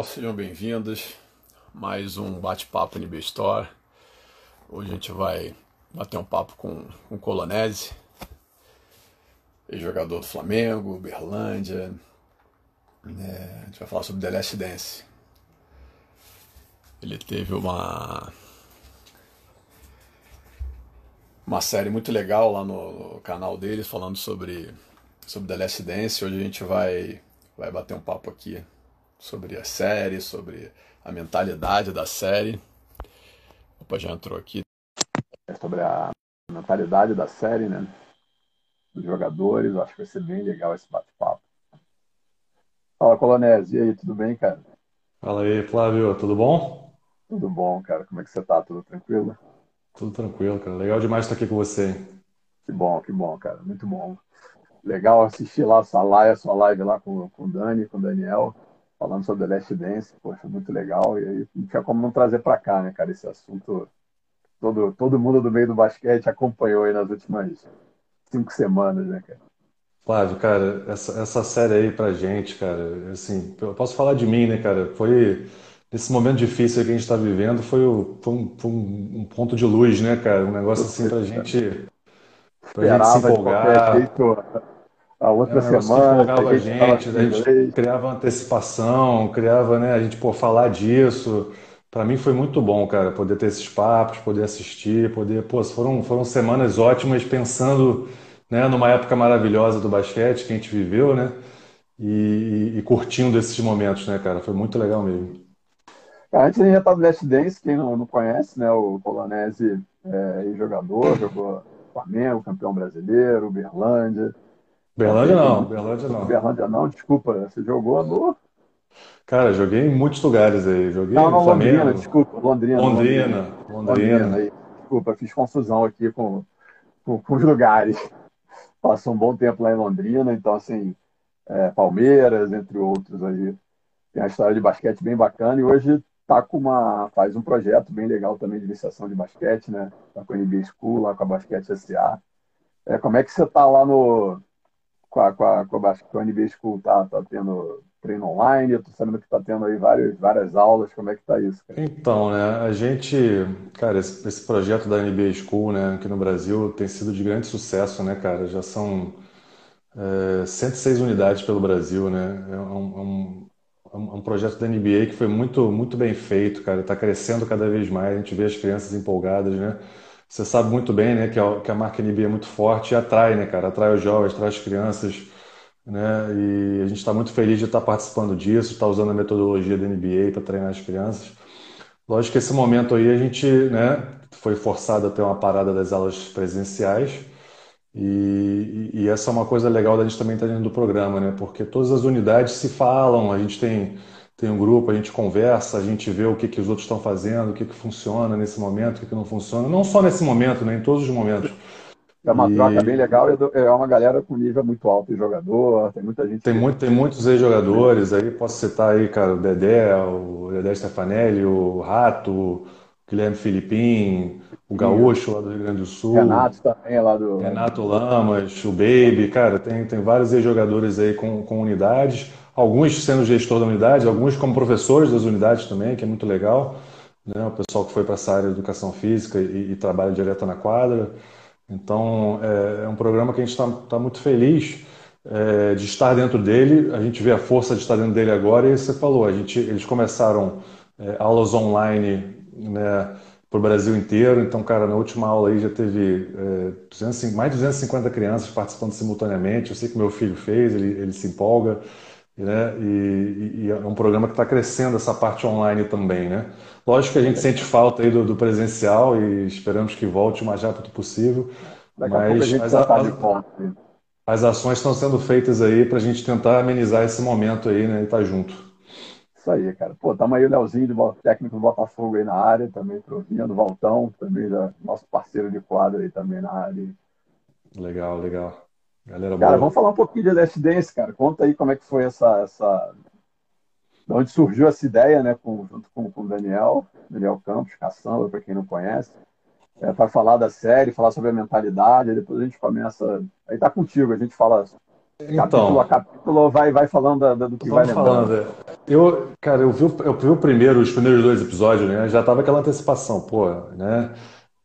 pessoal, sejam bem-vindos. Mais um bate-papo NB Store. Hoje a gente vai bater um papo com, o Colonese, jogador do Flamengo, Berlândia. É, a gente vai falar sobre The Last Dance. Ele teve uma uma série muito legal lá no, no canal deles falando sobre sobre The Last Dance. Hoje a gente vai vai bater um papo aqui sobre a série, sobre a mentalidade da série. Opa, já entrou aqui. É sobre a mentalidade da série, né? Dos jogadores. Acho que vai ser bem legal esse bate-papo. Fala, Colonese. E aí, tudo bem, cara? Fala aí, Flávio. Tudo bom? Tudo bom, cara. Como é que você tá? Tudo tranquilo? Tudo tranquilo, cara. Legal demais estar aqui com você. Que bom, que bom, cara. Muito bom. Legal assistir lá a sua live, a sua live lá com, com o Dani, com o Daniel falando sobre The Last Dance, poxa, muito legal. E aí não tinha como não trazer para cá, né, cara, esse assunto. Todo, todo mundo do meio do basquete acompanhou aí nas últimas cinco semanas, né, cara? Flávio, cara, essa, essa série aí pra gente, cara, assim, eu posso falar de mim, né, cara? Foi nesse momento difícil que a gente está vivendo, foi, o, foi, um, foi um, ponto de luz, né, cara? Um negócio assim pra gente, pra gente se empolgar. A outra é, semana. Que a gente, a gente, a gente criava antecipação, criava, né, a gente pô, falar disso. Para mim foi muito bom, cara, poder ter esses papos, poder assistir, poder, pô, foram, foram semanas ótimas pensando, né, numa época maravilhosa do basquete que a gente viveu, né, e, e curtindo esses momentos, né, cara, foi muito legal mesmo. Antes a gente já estava no Last Dance, quem não, não conhece, né, o Polonese é jogador, jogou Flamengo, campeão brasileiro, Berlândia, Berlândia não, Berlândia não. Berlândia não, desculpa, você jogou no. Cara, joguei em muitos lugares aí. Joguei não, no Flamengo. Londrina, desculpa, Londrina. Londrina, Londrina. Londrina. Londrina desculpa, fiz confusão aqui com, com, com, os lugares. Passou um bom tempo lá em Londrina, então assim, é, Palmeiras, entre outros aí. Tem uma história de basquete bem bacana e hoje tá com uma faz um projeto bem legal também de iniciação de basquete, né? Tá com a NBA School, lá com a Basquete SA. É, como é que você tá lá no com a, com a, com a, NBA School tá, tá tendo treino online, eu tô sabendo que tá tendo aí várias, várias aulas, como é que tá isso? Cara? Então, né, a gente, cara, esse, esse, projeto da NBA School, né, aqui no Brasil tem sido de grande sucesso, né, cara, já são é, 106 unidades pelo Brasil, né, é um, é um, é um projeto da NBA que foi muito, muito bem feito, cara, tá crescendo cada vez mais, a gente vê as crianças empolgadas, né, você sabe muito bem, né, que a, que a marca NBA é muito forte e atrai, né, cara? Atrai os jovens, atrai as crianças, né? E a gente está muito feliz de estar tá participando disso, estar tá usando a metodologia da NBA para treinar as crianças. Lógico que esse momento aí a gente, né, foi forçado a ter uma parada das aulas presenciais. E, e, essa é uma coisa legal da gente também estar tá dentro do programa, né? Porque todas as unidades se falam, a gente tem tem um grupo, a gente conversa, a gente vê o que, que os outros estão fazendo, o que, que funciona nesse momento, o que, que não funciona. Não só nesse momento, né, em todos os momentos. É uma e... troca bem legal, é uma galera com nível muito alto de jogador, tem muita gente. Tem, muito, tem muitos ex-jogadores, aí posso citar aí, cara, o Dedé, o Dedé Stefanelli, o Rato, o Guilherme Filipim, o Gaúcho lá do Rio Grande do Sul. Renato também lá do. Renato Lamas, o Baby, cara, tem, tem vários ex-jogadores aí com, com unidades alguns sendo gestor da unidade, alguns como professores das unidades também, que é muito legal. Né? O pessoal que foi para essa área de educação física e, e trabalha direto na quadra. Então, é, é um programa que a gente está tá muito feliz é, de estar dentro dele. A gente vê a força de estar dentro dele agora. E você falou, a gente, eles começaram é, aulas online né, para o Brasil inteiro. Então, cara, na última aula aí já teve é, 200, mais de 250 crianças participando simultaneamente. Eu sei que meu filho fez, ele, ele se empolga né? E, e, é um programa que está crescendo essa parte online também, né? Lógico que a gente sente falta aí do, do presencial e esperamos que volte o mais rápido possível. Daqui mas a a, tá as, as ações estão sendo feitas aí para a gente tentar amenizar esse momento aí, né? E estar tá junto. Isso aí, cara. Pô, tamo aí o Leozinho, técnico do Botafogo aí na área, também ouvindo, Valtão, também já, nosso parceiro de quadro aí também na área. Legal, legal. Galera cara, boa. vamos falar um pouquinho de Last Dance, cara. Conta aí como é que foi essa. essa... De onde surgiu essa ideia, né? Com, junto com, com o Daniel, Daniel Campos, caçamba, para quem não conhece. É, para falar da série, falar sobre a mentalidade, aí depois a gente começa. Aí tá contigo, a gente fala então, capítulo a capítulo, vai, vai falando da, da, do que vai falando. É. eu, cara, eu vi, eu vi o primeiro, os primeiros dois episódios, né? Já tava aquela antecipação, pô, né?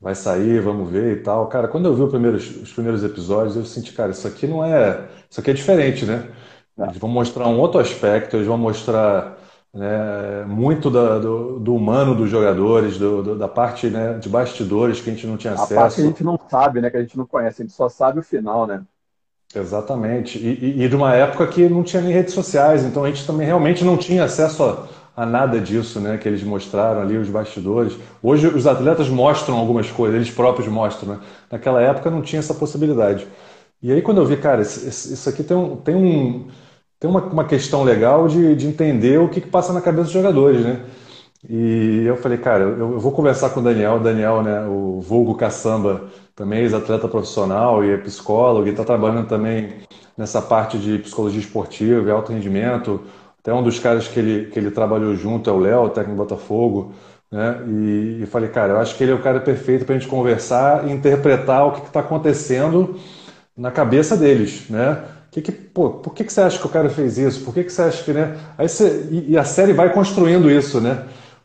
Vai sair, vamos ver e tal. Cara, quando eu vi primeiro, os primeiros episódios, eu senti, cara, isso aqui não é. Isso aqui é diferente, né? Eles vão mostrar um outro aspecto, eles vão mostrar né, muito da, do, do, humano dos jogadores, do, do, da parte né, de bastidores que a gente não tinha acesso. A parte que a gente não sabe, né? Que a gente não conhece, a gente só sabe o final, né? Exatamente. E, e, e de uma época que não tinha nem redes sociais, então a gente também realmente não tinha acesso a, a nada disso, né? Que eles mostraram ali, os bastidores. Hoje os atletas mostram algumas coisas, eles próprios mostram, né? Naquela época não tinha essa possibilidade. E aí quando eu vi, cara, isso aqui tem um, tem um tem uma, uma questão legal de, de entender o que, que passa na cabeça dos jogadores, né? E eu falei, cara, eu, eu vou conversar com o Daniel, o Daniel, né, o vulgo caçamba, também ex-atleta profissional e é psicólogo, e está trabalhando também nessa parte de psicologia esportiva e alto rendimento. Até um dos caras que ele, que ele trabalhou junto é o Léo, técnico Botafogo. Né? E, e, falei, cara, eu acho que ele é o cara perfeito para a gente conversar e interpretar o que está acontecendo na cabeça deles, né? Que que, pô, por que, que você acha que o cara fez isso? Por que, que você acha que, né? Aí você, e, e a série vai construindo isso, né?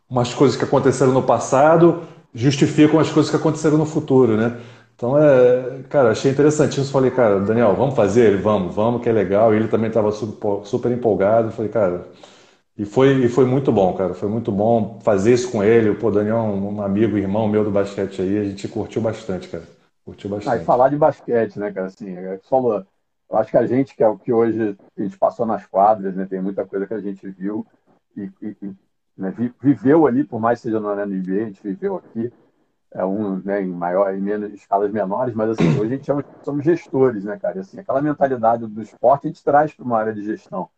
Umas coisas que aconteceram no passado justificam as coisas que aconteceram no futuro, né? Então, é, cara, achei interessantíssimo. Falei, cara, Daniel, vamos fazer? Ele, vamos, vamos, que é legal. E ele também estava super empolgado. Falei, cara, e foi, e foi muito bom, cara. Foi muito bom fazer isso com ele. O Daniel é um amigo, irmão meu do basquete aí. A gente curtiu bastante, cara. Curtiu bastante. Ah, e falar de basquete, né, cara? Assim, é, falou, eu acho que a gente, que é o que hoje a gente passou nas quadras, né? Tem muita coisa que a gente viu e, e né, viveu ali, por mais que seja na NBA, a gente viveu aqui é um né, em maior em menos escalas menores, mas assim, hoje a gente chama, somos gestores, né, cara? E, assim, aquela mentalidade do esporte a gente traz para uma área de gestão.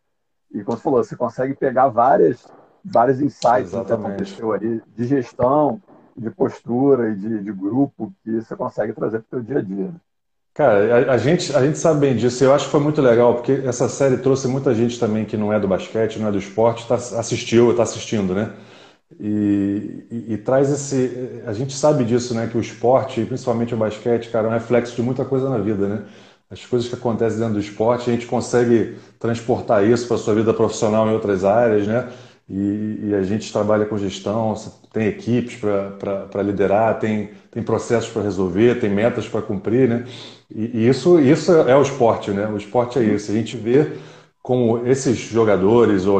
E como você falou, você consegue pegar várias, vários insights que aconteceu ali de gestão, de postura e de, de grupo que você consegue trazer para o seu dia a dia. Né? Cara, a, a, gente, a gente sabe bem disso. Eu acho que foi muito legal, porque essa série trouxe muita gente também que não é do basquete, não é do esporte, tá, assistiu, está assistindo, né? E, e, traz esse. A gente sabe disso, né? Que o esporte, principalmente o basquete, cara, é um reflexo de muita coisa na vida, né? As coisas que acontecem dentro do esporte, a gente consegue transportar isso para a sua vida profissional em outras áreas, né? E, e a gente trabalha com gestão, tem equipes para liderar, tem, tem processos para resolver, tem metas para cumprir, né? E, isso, isso é o esporte, né? O esporte é isso. A gente vê como esses jogadores, ou,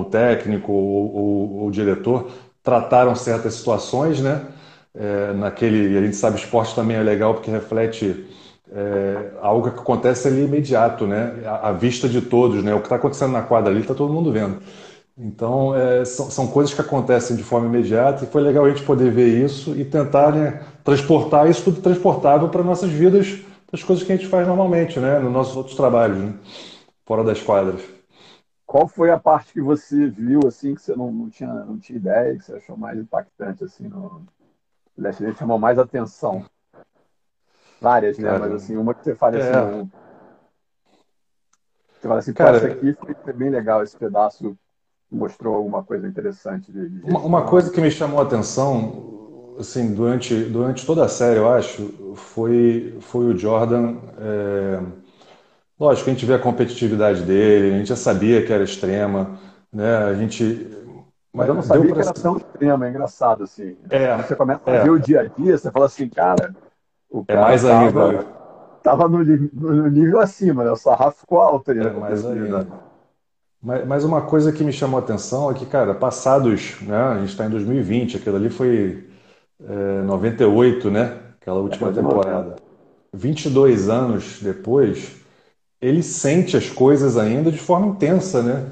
o técnico, ou, o diretor, trataram certas situações, né? É, naquele, a gente sabe, esporte também é legal porque reflete é, algo que acontece ali imediato, né? À, vista de todos, né? O que está acontecendo na quadra ali está todo mundo vendo. Então, é, são, são, coisas que acontecem de forma imediata e foi legal a gente poder ver isso e tentar né, transportar isso tudo transportável para nossas vidas, as coisas que a gente faz normalmente, né? Nos nossos outros trabalhos. Né? Fora das quadras. Qual foi a parte que você viu assim que você não, não tinha não tinha ideia que você achou mais impactante assim no Night chamou mais atenção? Várias, né? Mas assim, uma que você fala assim, é. um... você fala assim, Cara, essa aqui foi bem legal esse pedaço mostrou alguma coisa interessante de, de uma, uma, coisa que me chamou a atenção assim durante durante toda a série eu acho foi foi o Jordan é Lógico, a gente vê a competitividade dele, a gente já sabia que era extrema, né? A gente. Mas eu não sabia que era tão extrema, é engraçado, assim. É, você começa é, a ver o dia a dia, você fala assim, cara, o é cara é mais tava, ainda. Tava no, no, nível acima, né? O sarrafo ficou alto aí. É, mais ainda. Mas, mas uma coisa que me chamou a atenção é que, cara, passados, né? A gente está em 2020, aquilo ali foi é, 98, né? Aquela última é, temporada. 22 anos depois, ele sente as coisas ainda de forma intensa, né?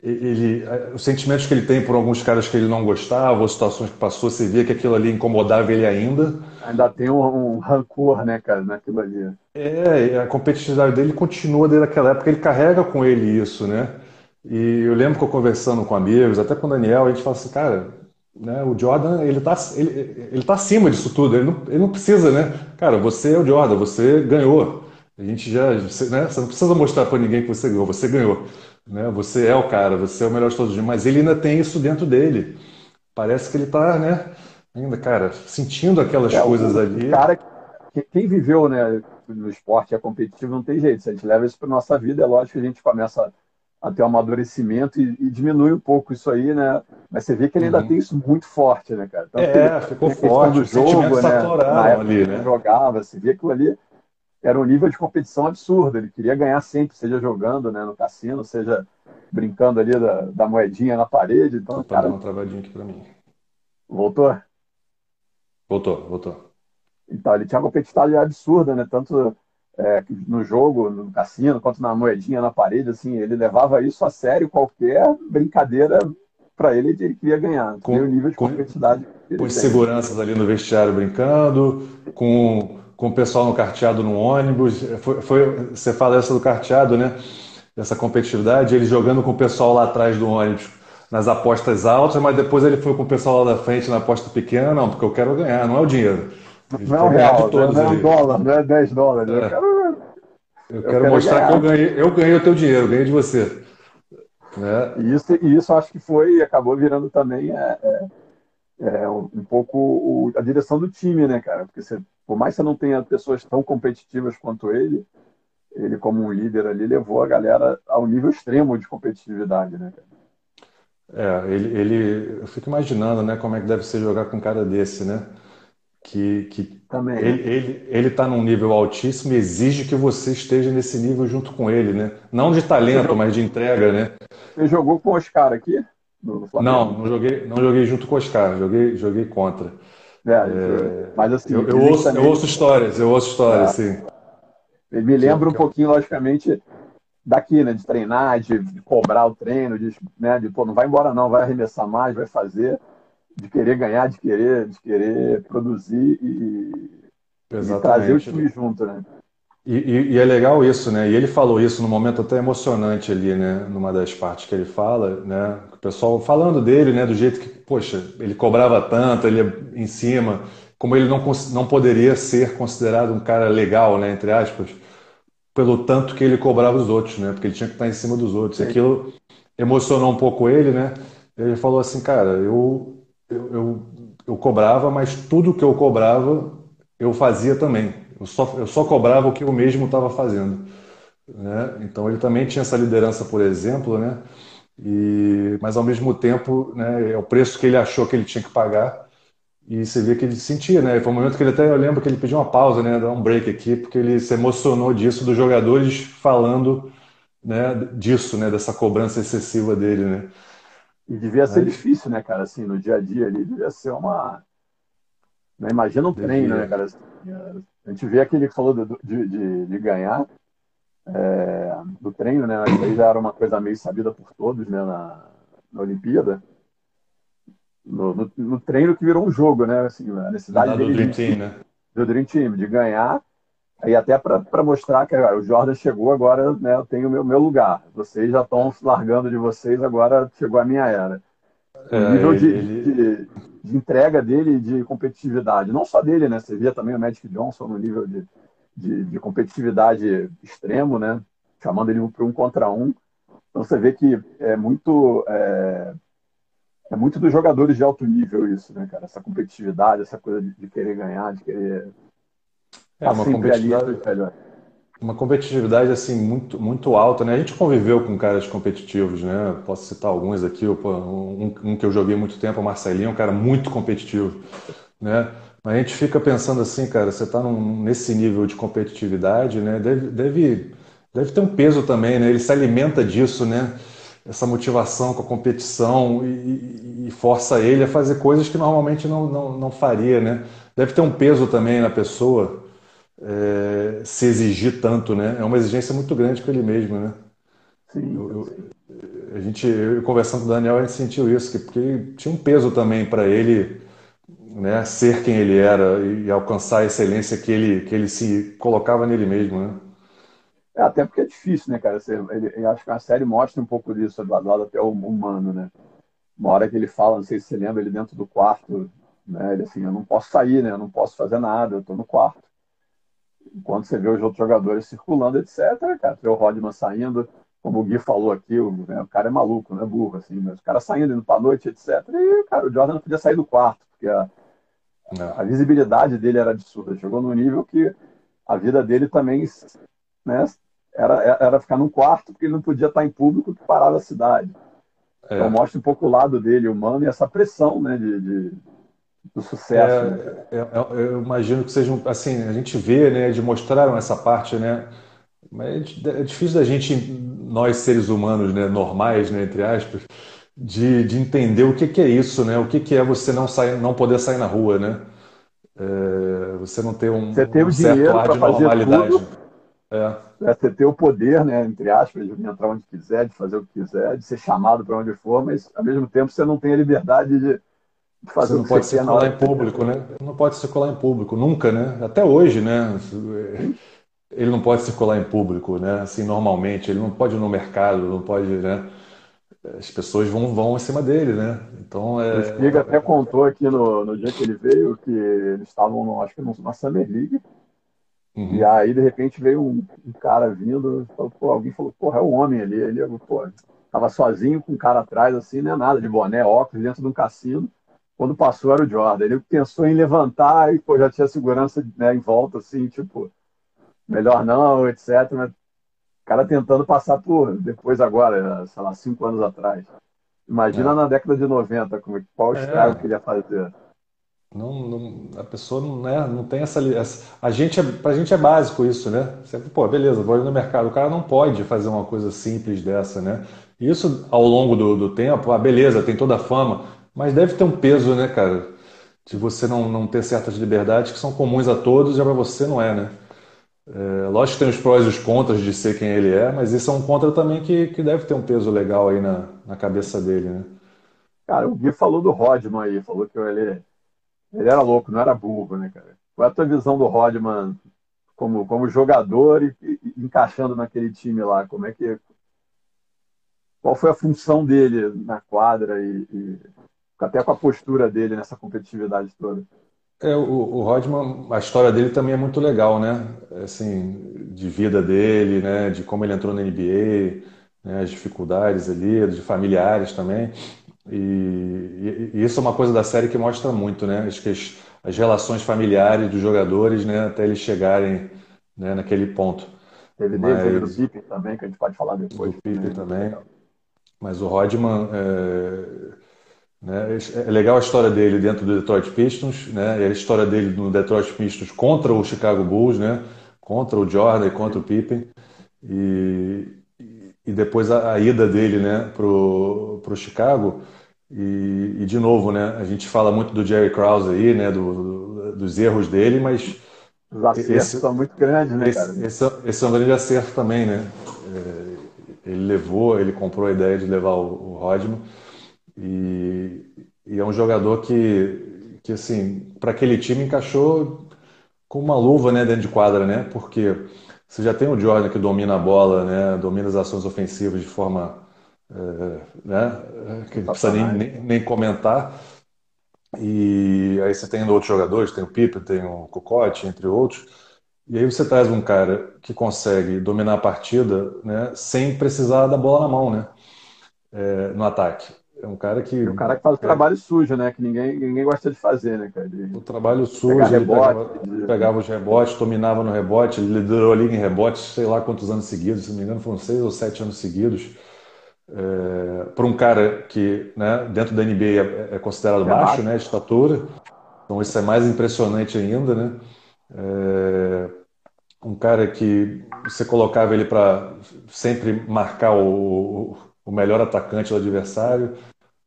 Ele, os sentimentos que ele tem por alguns caras que ele não gostava, ou situações que passou, você via que aquilo ali incomodava ele ainda. Ainda tem um, um rancor, né, cara, naquilo ali. É, a competitividade dele continua desde aquela época, ele carrega com ele isso, né? E eu lembro que eu conversando com amigos, até com o Daniel, a gente fala assim, cara, né, o Jordan, ele tá, ele, ele tá acima disso tudo, ele não, ele não precisa, né? Cara, você é o Jordan, você ganhou. A gente já, você, né? Você não precisa mostrar para ninguém que você ganhou, você ganhou, né? Você é o cara, você é o melhor de todos os dias, mas ele ainda tem isso dentro dele. Parece que ele está, né? Ainda, cara, sentindo aquelas é, coisas o, ali. Cara, quem viveu, né, no esporte é competitivo não tem jeito. Se a gente leva isso para nossa vida, é lógico que a gente começa até o amadurecimento e, e, diminui um pouco isso aí, né? Mas você vê que ele ainda uhum. tem isso muito forte, né, cara? Tanto é, ficou forte, do jogo, né? Na época ali, né? jogava, você vê aquilo ali era um nível de competição absurdo. Ele queria ganhar sempre, seja jogando né, no cassino, seja brincando ali da, da moedinha na parede. Então, tá cara... uma travadinha aqui para mim. Voltou? Voltou, voltou. Então, ele tinha uma competitividade absurda, né? Tanto é, no jogo, no cassino, quanto na moedinha na parede, assim, ele levava isso a sério, qualquer brincadeira para ele, ele queria ganhar. Com, o nível de competitividade. Com os seguranças ali no vestiário brincando, com com o pessoal no carteado no ônibus. Foi, foi, você fala essa do carteado, né? Essa competitividade, ele jogando com o pessoal lá atrás do ônibus nas apostas altas, mas depois ele foi com o pessoal lá da frente na aposta pequena, não, porque eu quero ganhar, não é o dinheiro. Não é um real, não é um dólar, não é 10 dólares. É. Eu quero, eu eu quero, quero mostrar ganhar. que eu ganhei, eu ganhei o teu dinheiro, eu ganhei de você. Né? E isso, isso acho que foi, acabou virando também é, é, é um, pouco o, a direção do time, né, cara? Porque você por mais que você não tenha pessoas tão competitivas quanto ele, ele como um líder ali levou a galera ao nível extremo de competitividade, né? É, ele, ele, eu fico imaginando, né, como é que deve ser jogar com um cara desse, né? Que, que Também. ele, ele, ele tá num nível altíssimo e exige que você esteja nesse nível junto com ele, né? Não de talento, mas de entrega, né? Você jogou com o Oscar aqui? No, no não, não joguei, não joguei junto com o Oscar, joguei, joguei contra. É, é, mas assim, eu, eu, ouço, eu, ouço, histórias, eu ouço histórias, é. sim. Me lembra um pouquinho, logicamente, daqui, né? De treinar, de, de cobrar o treino, de, né, de pô, não vai embora não, vai arremessar mais, vai fazer, de querer ganhar, de querer, de querer produzir e, e trazer o time junto, né? E, e, e, é legal isso, né? E ele falou isso num momento até emocionante ali, né? Numa das partes que ele fala, né? O pessoal falando dele, né? Do jeito que, poxa, ele cobrava tanto, ele em cima, como ele não, não poderia ser considerado um cara legal, né? Entre aspas, pelo tanto que ele cobrava os outros, né? Porque ele tinha que estar em cima dos outros. E aquilo emocionou um pouco ele, né? Ele falou assim, cara, eu, eu, eu, eu cobrava, mas tudo que eu cobrava eu fazia também. Eu só, eu só cobrava o que eu mesmo estava fazendo. Né? Então ele também tinha essa liderança, por exemplo, né? E, mas ao mesmo tempo, né, é o preço que ele achou que ele tinha que pagar. E você vê que ele sentia, né? Foi um momento que ele até eu lembro que ele pediu uma pausa, né, dar um break aqui, porque ele se emocionou disso dos jogadores falando, né, disso, né, dessa cobrança excessiva dele, né? E devia ser difícil, né, cara? Assim, no dia a dia ali, devia ser uma. Né? Imagina um treino, né, cara? A gente vê aquele que falou de, de, de ganhar é, do treino, né? Isso aí já era uma coisa meio sabida por todos, né? Na, na Olimpíada. No, no, no, treino que virou um jogo, né? Assim, a necessidade do Dream Team, né? Do Dream Team, de ganhar. Aí até para mostrar que o Jordan chegou agora, né? Eu tenho o meu, meu lugar. Vocês já estão largando de vocês, agora chegou a minha era. O é, nível de, ele... de, de, entrega dele de competitividade. Não só dele, né? Você via também o Magic Johnson no nível de, de, de competitividade extremo, né? Chamando ele para um contra um. Então você vê que é muito. É, é muito dos jogadores de alto nível isso, né, cara? Essa competitividade, essa coisa de, de querer ganhar, de querer. É uma competitividade. Ali, uma competitividade assim muito muito alta, né? A gente conviveu com caras competitivos, né? Posso citar alguns aqui, um, um que eu joguei muito tempo, o Marcelinho, um cara muito competitivo, né? Mas a gente fica pensando assim, cara, você está nesse nível de competitividade, né? Deve, deve, deve ter um peso também, né? Ele se alimenta disso, né? Essa motivação com a competição e, e força ele a fazer coisas que normalmente não, não, não faria, né? Deve ter um peso também na pessoa é, se exigir tanto, né? É uma exigência muito grande com ele mesmo, né? Sim. Eu, eu, a gente, eu, conversando com o Daniel, a gente sentiu isso, que, porque tinha um peso também para ele né, ser quem ele era e alcançar a excelência que ele, que ele se colocava nele mesmo, né? É, até porque é difícil, né, cara? Você, ele, eu acho que a série mostra um pouco disso, do lado até o humano, né? Uma hora que ele fala, não sei se você lembra, ele dentro do quarto, né? Ele assim, eu não posso sair, né? Eu não posso fazer nada, eu tô no quarto enquanto você vê os outros jogadores circulando, etc., cara, vê o Rodman saindo, como o Gui falou aqui, o, né, o cara é maluco, não é burro, assim, mas o cara saindo, indo pra noite, etc., e, cara, o Jordan não podia sair do quarto, porque a, a visibilidade dele era absurda, chegou num nível que a vida dele também, né, era, era ficar num quarto, porque ele não podia estar em público que parava a cidade. É. Então mostra um pouco o lado dele humano e essa pressão né, de, de do sucesso. É, né? eu, é, é, eu, imagino que sejam assim, a gente vê, né, de mostraram essa parte, né? Mas é difícil da gente, nós seres humanos, né, normais, né, entre aspas, de, de entender o que, que é isso, né? O que, que é você não sair, não poder sair na rua, né? É, você não ter um, você ter um certo ar de normalidade. Tudo, é. é. você ter o poder, né, entre aspas, de entrar onde quiser, de fazer o que quiser, de ser chamado para onde for, mas ao mesmo tempo você não tem a liberdade de, de fazer você não pode circular em público, né? Não pode circular em público, nunca, né? Até hoje, né? Ele não pode circular em público, né? Assim, normalmente, ele não pode ir no mercado, não pode, né? as pessoas vão, vão em cima dele, né? Então é. O Spiga até contou aqui no, no dia que ele veio que eles estavam, acho que na Summer League. Uhum. E aí, de repente, veio um, um cara vindo, falou, pô, alguém falou, porra, é o homem ali. Ele, pô, tava sozinho com um cara atrás, assim, não é nada, de boné, óculos, dentro de um cassino. Quando passou era o Jordan. Ele pensou em levantar e, pô, já tinha segurança né, em volta, assim, tipo, melhor não, etc. Mas cara tentando passar por, depois agora, sei lá, cinco anos atrás. Imagina é. na década de 90, como, qual é. estrago é. que ele ia fazer. Não, não, a pessoa não, né, não tem essa, essa. A gente, é, pra gente é básico isso, né? Sempre, pô, beleza, vou ir no mercado. O cara não pode fazer uma coisa simples dessa, né? Isso ao longo do, do tempo, ah, beleza, tem toda a fama, mas deve ter um peso, né, cara? De você não, não ter certas liberdades que são comuns a todos e para você não é, né? É, lógico que tem os prós e os contras de ser quem ele é, mas isso é um contra também que, que deve ter um peso legal aí na, na cabeça dele, né? Cara, o Gui falou do Rodman aí, falou que ele, ele era louco, não era burro, né, cara? Qual é a tua visão do Rodman como, como jogador e, e, encaixando naquele time lá? Como é que. Qual foi a função dele na quadra e, e até com a postura dele nessa competitividade toda? É, o, o Rodman, a história dele também é muito legal, né? Assim, de vida dele, né? De como ele entrou na NBA, né? as dificuldades ali, de familiares também. E, e, isso é uma coisa da série que mostra muito, né? Acho que as, as relações familiares dos jogadores, né? Até eles chegarem né? naquele ponto. Teve dele, Mas... teve do Pippen também, que a gente pode falar depois. Do Pippen também. Mas o Rodman... É né? É legal a história dele dentro do Detroit Pistons, né? e a história dele no Detroit Pistons contra o Chicago Bulls, né? contra o Jordan e contra o Pippen. E, e depois a, a ida dele né? para o Chicago. E, e, de novo, né? a gente fala muito do Jerry Krause aí, né? Do, do, dos erros dele, mas. Os acertos esse, são muito grandes, né, esse, cara? Esse, esse, é um grande acerto também, né? É, ele levou, ele comprou a ideia de levar o, o Rodman. E, e é um jogador que, que assim, para aquele time encaixou com uma luva né, dentro de quadra, né? Porque você já tem o Jordan que domina a bola, né? Domina as ações ofensivas de forma é, né? que não precisa nem, nem, nem, comentar. E aí você tem outros jogadores, tem o Pippen, tem o Cocote, entre outros. E aí você traz um cara que consegue dominar a partida né, sem precisar da bola na mão, né? É, no ataque. É um cara que. É um cara que faz o trabalho sujo, né? Que ninguém, ninguém gosta de fazer, né, cara? O trabalho sujo, ele pegava, de... pegava, os rebotes, dominava no rebote, ele liderou a liga em rebotes, sei lá quantos anos seguidos, se não me engano, foram seis ou sete anos seguidos. É, para um cara que, né, dentro da NBA é, é considerado é baixo, né, de estatura, então isso é mais impressionante ainda, né? É, um cara que você colocava ele para sempre marcar o, o melhor atacante do adversário,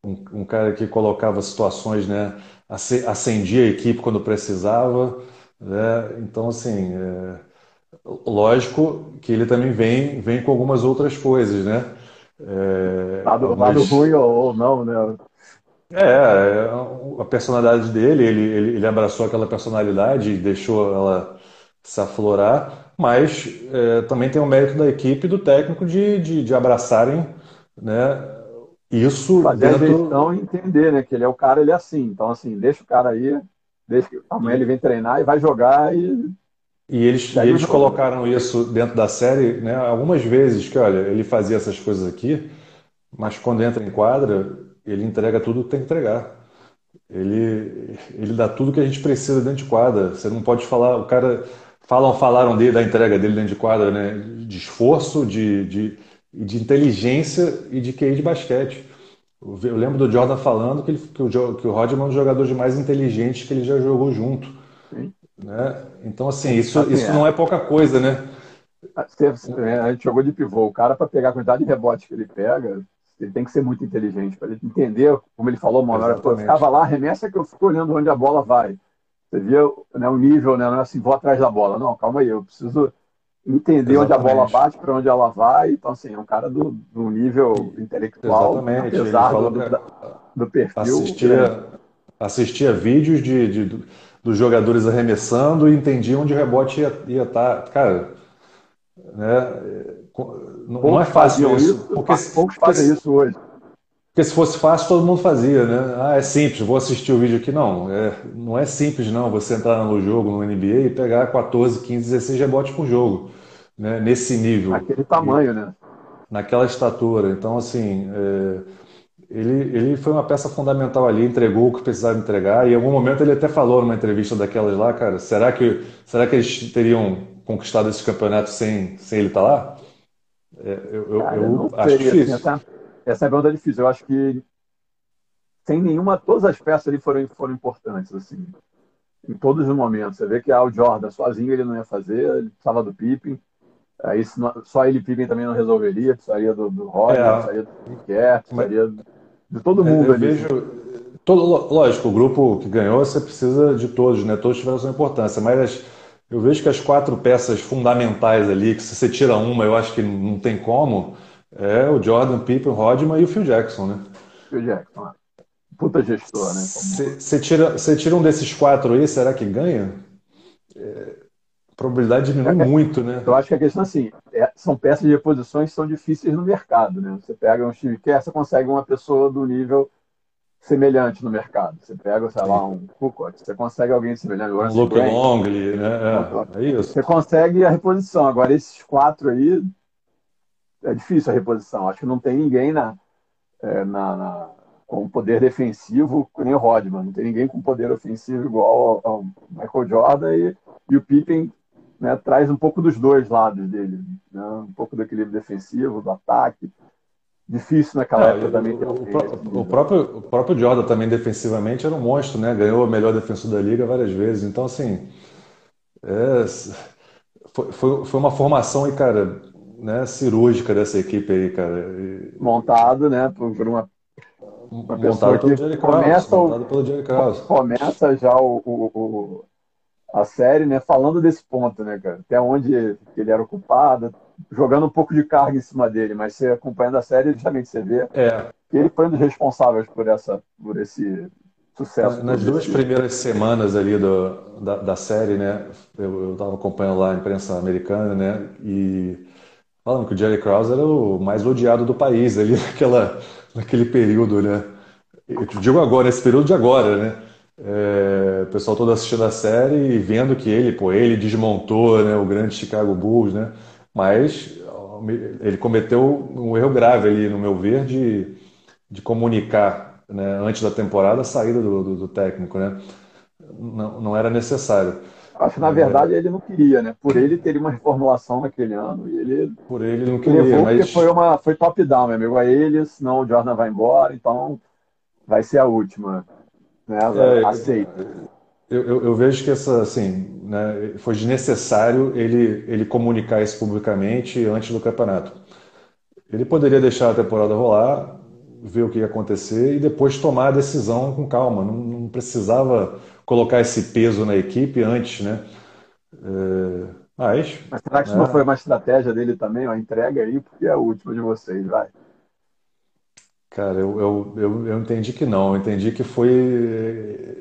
um, um cara que colocava situações, né, acendia a equipe quando precisava, né? Então, assim, é, lógico que ele também vem, vem com algumas outras coisas, né? É, lado, mas... lado ruim ou não, né? É, é, a personalidade dele, ele, ele, ele abraçou aquela personalidade e deixou ela se aflorar, mas é, também tem o mérito da equipe e do técnico de, de, de abraçarem né? Isso fazer dentro... a gestão e entender, né? Que ele é o cara, ele é assim. Então, assim, deixa o cara aí, deixa que amanhã ele vem treinar e vai jogar e. E eles, e eles colocaram isso dentro da série, né? Algumas vezes que, olha, ele fazia essas coisas aqui, mas quando entra em quadra, ele entrega tudo que tem que entregar. Ele, ele dá tudo que a gente precisa dentro de quadra. Você não pode falar, o cara falam, falaram dele, da entrega dele dentro de quadra, né? De esforço, de, de, de inteligência e de QI de basquete. Eu lembro do Jordan falando que, ele, que, o, que o Rodman é um dos jogadores mais inteligentes que ele já jogou junto. Sim. Né? Então, assim, isso, assim, isso é. não é pouca coisa, né? A gente jogou de pivô. O cara, para pegar a quantidade de rebotes que ele pega, ele tem que ser muito inteligente para ele entender, como ele falou uma hora, eu ficava lá, remessa que eu fico olhando onde a bola vai. Você via né, o nível, né, não é assim, vou atrás da bola. Não, calma aí, eu preciso entender Exatamente. onde a bola bate, para onde ela vai. Então, assim, é um cara do, do nível intelectual, Exatamente. apesar do, do, do, perfil. Assistia, assistia vídeos de, de, dos jogadores arremessando e entendia onde o rebote ia, ia estar. Tá. Cara, né, não, não é fácil isso. isso porque, poucos fazem isso hoje. Porque se fosse fácil, todo mundo fazia, né? Ah, é simples, vou assistir o vídeo aqui. Não, é, não é simples, não, você entrar no jogo, no NBA, e pegar 14, 15, 16 rebotes por jogo, né? Nesse nível. Naquele tamanho, né? Naquela estatura. Então, assim, é, ele, ele foi uma peça fundamental ali, entregou o que precisava entregar, e em algum momento ele até falou numa entrevista daquelas lá, cara, será que, será que eles teriam conquistado esse campeonato sem, sem ele estar tá lá? É, eu, cara, eu, eu acho difícil. Essa, essa é a pergunta difícil. Eu acho que sem nenhuma, todas as peças ali foram, foram importantes, assim, em todos os momentos. Você vê que ah, o Jordan sozinho ele não ia fazer, ele precisava do Pippen. Aí só ele Pippen também não resolveria, precisaria do, do Roger, é, precisaria do Piquet, precisaria de todo mundo eu ali. Vejo, todo, lógico, o grupo que ganhou, você precisa de todos, né? Todos tiveram sua importância, mas eu vejo que as quatro peças fundamentais ali, que se você tira uma, eu acho que não tem como, é o Jordan, Pippen, Rodman e o Phil Jackson, né? Phil Jackson, é. puta gestor, né? Você tira, tira um desses quatro aí, será que ganha? É, a probabilidade diminui é, muito, né? Eu acho que a questão assim, é, são peças de reposições que são difíceis no mercado, né? Você pega um Steve Kerr, você consegue uma pessoa do nível semelhante no mercado. Você pega, sei lá, um Kukoc, você consegue alguém semelhante. Um Luke Longley, né? É, é, isso. Você consegue a reposição. Agora, esses quatro aí, é difícil a reposição. Acho que não tem ninguém na, é, na, na com poder defensivo, nem o Rodman. Não tem ninguém com poder ofensivo igual ao, ao Michael Jordan e, e o Pippen né, traz um pouco dos dois lados dele. Né? Um pouco do equilíbrio defensivo, do ataque difícil naquela é, época também. O, o, próprio, o próprio Jordan também defensivamente era um monstro, né? Ganhou o melhor defensor da liga várias vezes. Então, assim, é, foi, foi, foi, uma formação aí, cara, né, cirúrgica dessa equipe aí, cara. Montado, né, por, por uma, uma montado pelo Jerry começa, montado pelo Jerry Krause. Começa já o, o, a série, né, falando desse ponto, né, cara? Até onde ele era ocupado, jogando um pouco de carga em cima dele, mas você acompanhando a série, justamente você vê é. que ele foi um dos responsáveis por, essa, por esse sucesso. Nas duas primeiras semanas ali do, da, da série, né, eu estava acompanhando lá a imprensa americana, né, e falando que o Jerry Krause era o mais odiado do país ali naquela, naquele período, né. Eu digo agora, esse período de agora, né. É, o pessoal todo assistindo a série e vendo que ele, pô, ele desmontou né, o grande Chicago Bulls, né? Mas ele cometeu um erro grave ali, no meu ver, de, de comunicar né, antes da temporada a saída do, do, do técnico, né? Não, não era necessário. Acho que na verdade ele não queria, né? Por ele teria uma reformulação naquele ano e ele por ele não queria, levou mas porque foi uma foi top down, meu amigo, a ele, senão o Jordan vai embora, então vai ser a última, né? É, Aceita eu, eu, eu, vejo que essa, assim, né, foi desnecessário ele, ele comunicar isso publicamente antes do campeonato. Ele poderia deixar a temporada rolar, ver o que ia acontecer e depois tomar a decisão com calma. Não, não precisava colocar esse peso na equipe antes, né? É, mas, mas será que isso não né? foi uma estratégia dele também? A entrega aí, porque é a última de vocês, vai. Cara, eu, eu, eu, eu, entendi que não. Eu entendi que foi.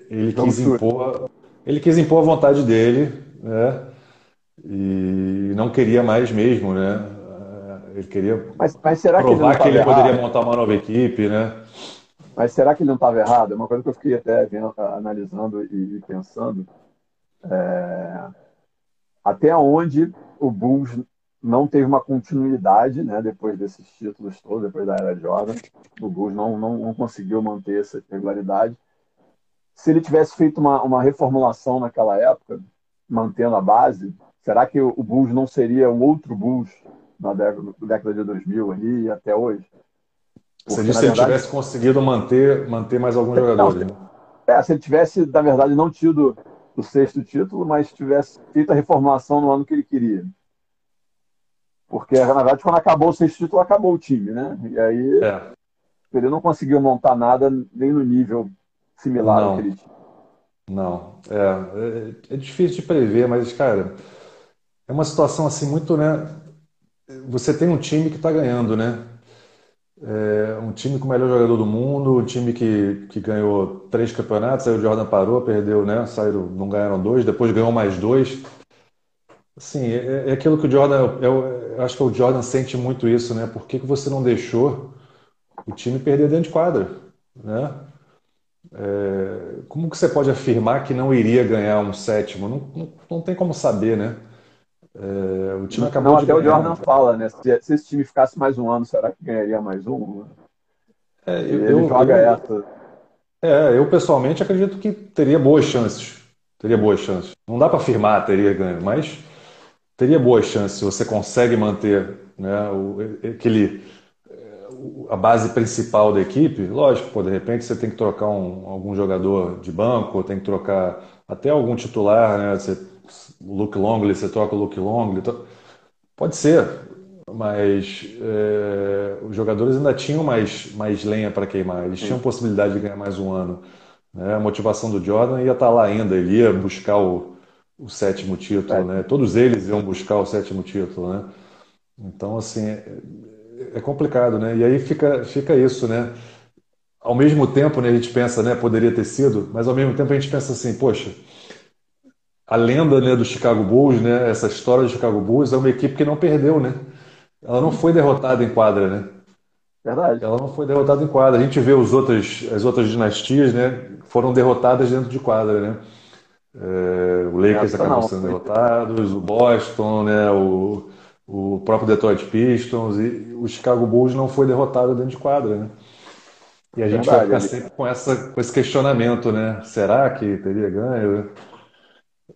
Ele quis impor. Ele quis impor a vontade dele, né? E não queria mais mesmo, né? Ele queria mas, mas será provar que que ele poderia montar uma nova equipe, né? Mas será que ele não estava errado? É uma coisa que eu fiquei até vendo, analisando e, pensando. É... Até onde o Bulls não teve uma continuidade, né, depois desses títulos todos, depois da era Jordan, o Bulls não, não, não conseguiu manter essa regularidade. Se ele tivesse feito uma, uma reformulação naquela época, mantendo a base, será que o Bulls não seria um outro Bulls na década de 2000 ali até hoje? Porque, Você disse se verdade, ele tivesse conseguido manter, manter mais alguns jogadores. Né? É, se ele tivesse, na verdade, não tido o sexto título, mas tivesse feito a reformulação no ano que ele queria. Porque, na verdade, quando acabou o sexto título, acabou o time, né? E aí é. ele não conseguiu montar nada nem no nível similar não. àquele time. Não, é, é, é difícil de prever, mas, cara, é uma situação assim muito, né? Você tem um time que está ganhando, né? É um time com o melhor jogador do mundo, um time que, que ganhou três campeonatos, aí o Jordan parou, perdeu, né? Saíram, não ganharam dois, depois ganhou mais dois. Sim, é, é, aquilo que o Jordan, eu, eu, acho que o Jordan sente muito isso, né? Por que, que você não deixou o time perder dentro de quadra, né? É, como que você pode afirmar que não iria ganhar um sétimo? Não, não, não tem como saber, né? É, o time acabou não, de até ganhar. o Jordan fala, né? Se, se, esse time ficasse mais um ano, será que ganharia mais um? É, eu, ele joga eu, essa. É, eu pessoalmente acredito que teria boas chances. Teria boas chances. Não dá para afirmar teria ganho, mas teria boas chances se você consegue manter né, o, aquele, a base principal da equipe. Lógico, pô, de repente você tem que trocar um, algum jogador de banco, ou tem que trocar até algum titular, né? Você, Luke Longley, você troca o Luke Longley. Pode ser, mas é, os jogadores ainda tinham mais, mais lenha para queimar, eles tinham possibilidade de ganhar mais um ano. Né? A motivação do Jordan ia estar tá lá ainda, ele ia buscar o, o sétimo título, é. né? Todos eles iam buscar o sétimo título, né? Então, assim, é, é complicado, né? E aí fica, fica isso, né? Ao mesmo tempo, né, a gente pensa, né, poderia ter sido, mas ao mesmo tempo a gente pensa assim, poxa, a lenda, né, do Chicago Bulls, né, essa história do Chicago Bulls é uma equipe que não perdeu, né? Ela não foi derrotada em quadra, né? Verdade. Ela não foi derrotada em quadra. A gente vê os outros, as outras dinastias, né, foram derrotadas dentro de quadra, né? É, o Lakers acabou sendo derrotados, o Boston, né, o, o próprio Detroit Pistons e o Chicago Bulls não foi derrotado dentro de quadra, né? E a gente Verdade, vai ficar sempre com, essa, com esse questionamento, né? Será que teria ganho?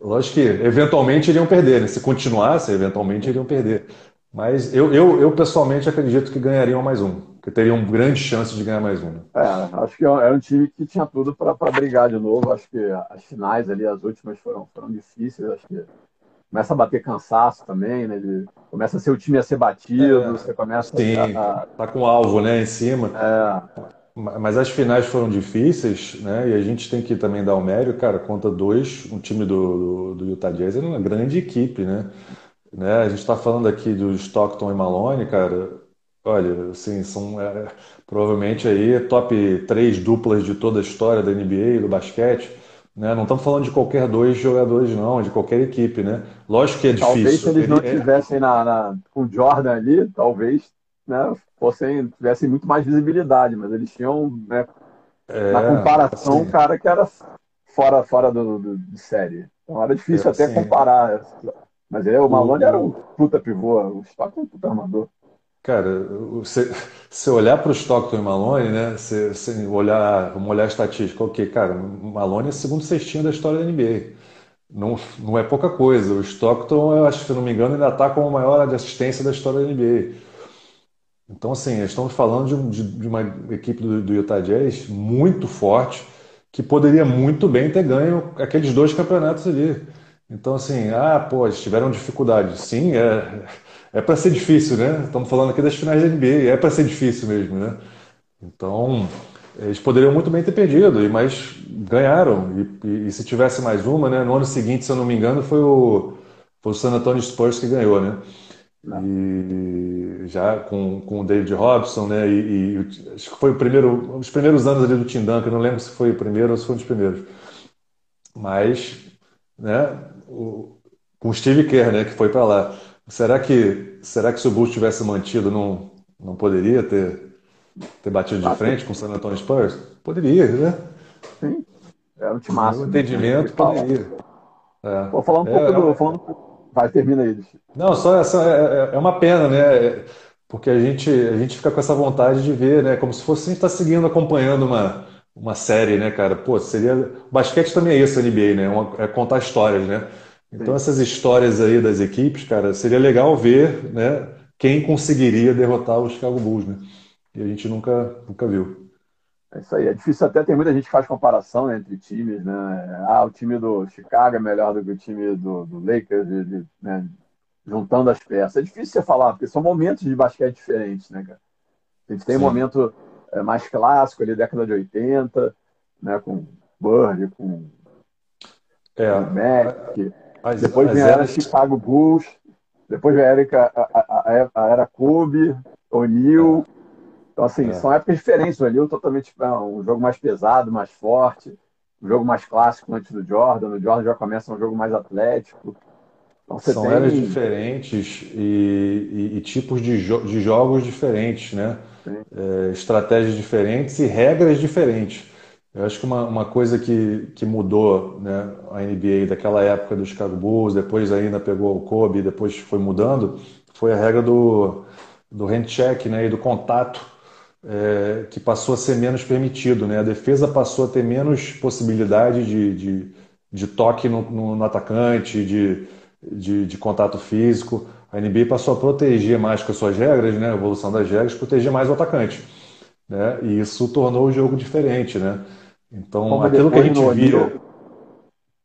Lógico que eventualmente iriam perder, né? Se continuasse, eventualmente iriam perder. Mas eu, eu, eu pessoalmente acredito que ganhariam mais um que teriam grande chance de ganhar mais um. Né? É, acho que é, é um time que tinha tudo para brigar de novo. Acho que as finais ali, as últimas foram, foram difíceis. Acho que começa a bater cansaço também, né? De, começa a ser o time a ser batido, é, você começa sim, a, tá com alvo, né, em cima. É. Mas as finais foram difíceis, né? E a gente tem que também dar o mérito, cara, conta dois, um time do, do, do Utah Jazz é uma grande equipe, né? né? A gente está falando aqui do Stockton e Malone, cara Olha, assim, são é, provavelmente aí top três duplas de toda a história da NBA, do basquete. Né? Não estamos falando de qualquer dois jogadores, não, de qualquer equipe, né? Lógico que é talvez difícil. Talvez se eles não é tivessem na, na, com o Jordan ali, talvez né, fossem, tivessem muito mais visibilidade, mas eles tinham, né, é, na comparação, assim, um cara que era fora, fora do, do, de série. Então era difícil é, até assim, comparar. Mas ele, o Malone o, era um puta pivô, o Stock é um puta armador. Cara, você, se olhar para o Stockton e Malone, né? Se, olhar, vamos olhar a estatística, ok, cara, Malone é o segundo cestinho da história da NBA. Não, não é pouca coisa. O Stockton, eu acho, se não me engano, ainda está como o maior de assistência da história da NBA. Então, assim, estamos falando de, de, uma equipe do, do Utah Jazz muito forte, que poderia muito bem ter ganho aqueles dois campeonatos ali. Então, assim, ah, pô, eles tiveram dificuldade. Sim, é é para ser difícil, né? Estamos falando aqui das finais da NBA, é para ser difícil mesmo, né? Então, eles poderiam muito bem ter perdido, mas ganharam. E, e, e, se tivesse mais uma, né? No ano seguinte, se eu não me engano, foi o, foi o San Antonio Spurs que ganhou, né? E já com, com o David Robson, né? E, e, acho que foi o primeiro, os primeiros anos ali do Tim Duncan, não lembro se foi o primeiro ou se foi um dos primeiros. Mas, né? O, com o Steve Kerr, né? Que foi para lá. Será que, será que se o Bulls tivesse mantido, não, não poderia ter, ter batido de frente com o San Antonio Spurs? Poderia, né? Sim. É um time máximo. entendimento, poderia. É. Vou falar um pouco é, do. É falando... Vai, termina aí. Não, só essa é, é, é uma pena, né? Porque a gente, a gente fica com essa vontade de ver, né? Como se fosse a gente estar tá seguindo, acompanhando uma, uma série, né, cara? Pô, seria. O basquete também é isso, a NBA, né? Uma, é contar histórias, né? Então, essas histórias aí das equipes, cara, seria legal ver né, quem conseguiria derrotar os Chicago Bulls, né? E a gente nunca, nunca viu. É isso aí. É difícil até, tem muita gente que faz comparação entre times, né? Ah, o time do Chicago é melhor do que o time do, do Lakers, de, de, né? juntando as peças. É difícil você falar, porque são momentos de basquete diferentes, né, cara? A gente tem Sim. um momento é, mais clássico ali, década de 80, né, com Bird, com, é, com Mac. Mas, depois vem a era Chicago Bulls, depois vem a, era, a, a, a era Kobe, O'Neal. É. Então, assim, é. são épocas diferentes. O O'Neal totalmente é um jogo mais pesado, mais forte, um jogo mais clássico antes do Jordan. O Jordan já começa um jogo mais atlético. Então, são tem... eras diferentes e, e, e tipos de, jo de, jogos diferentes, né? É, estratégias diferentes e regras diferentes. Eu acho que uma, uma coisa que, que mudou né, a NBA daquela época do Chicago Bulls, depois ainda pegou o Kobe, depois foi mudando, foi a regra do, do hand check né, e do contato, é, que passou a ser menos permitido. Né? A defesa passou a ter menos possibilidade de, de, de toque no, no, no atacante, de, de, de, contato físico. A NBA passou a proteger mais com as suas regras, né, a evolução das regras, proteger mais o atacante. Né? E isso tornou o jogo diferente. Né? Então, Como aquilo que a gente via.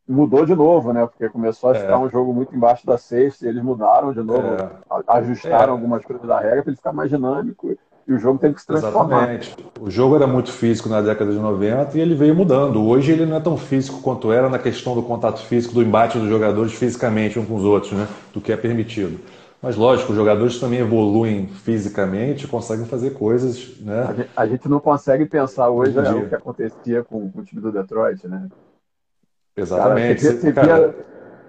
Mudou de novo, né? Porque começou a é. ficar um jogo muito embaixo da sexta e eles mudaram de novo, é. ajustaram é. algumas coisas da regra para ele ficar mais dinâmico e o jogo tem que se transformar. Exatamente. O jogo era muito físico na década de 90 e ele veio mudando. Hoje ele não é tão físico quanto era na questão do contato físico, do embate dos jogadores fisicamente uns com os outros, né? Do que é permitido. Mas lógico, os jogadores também evoluem fisicamente, conseguem fazer coisas, né? A gente, a gente não consegue pensar hoje é, o que acontecia com, com, o time do Detroit, né? Exatamente. Cara, você, cara... via,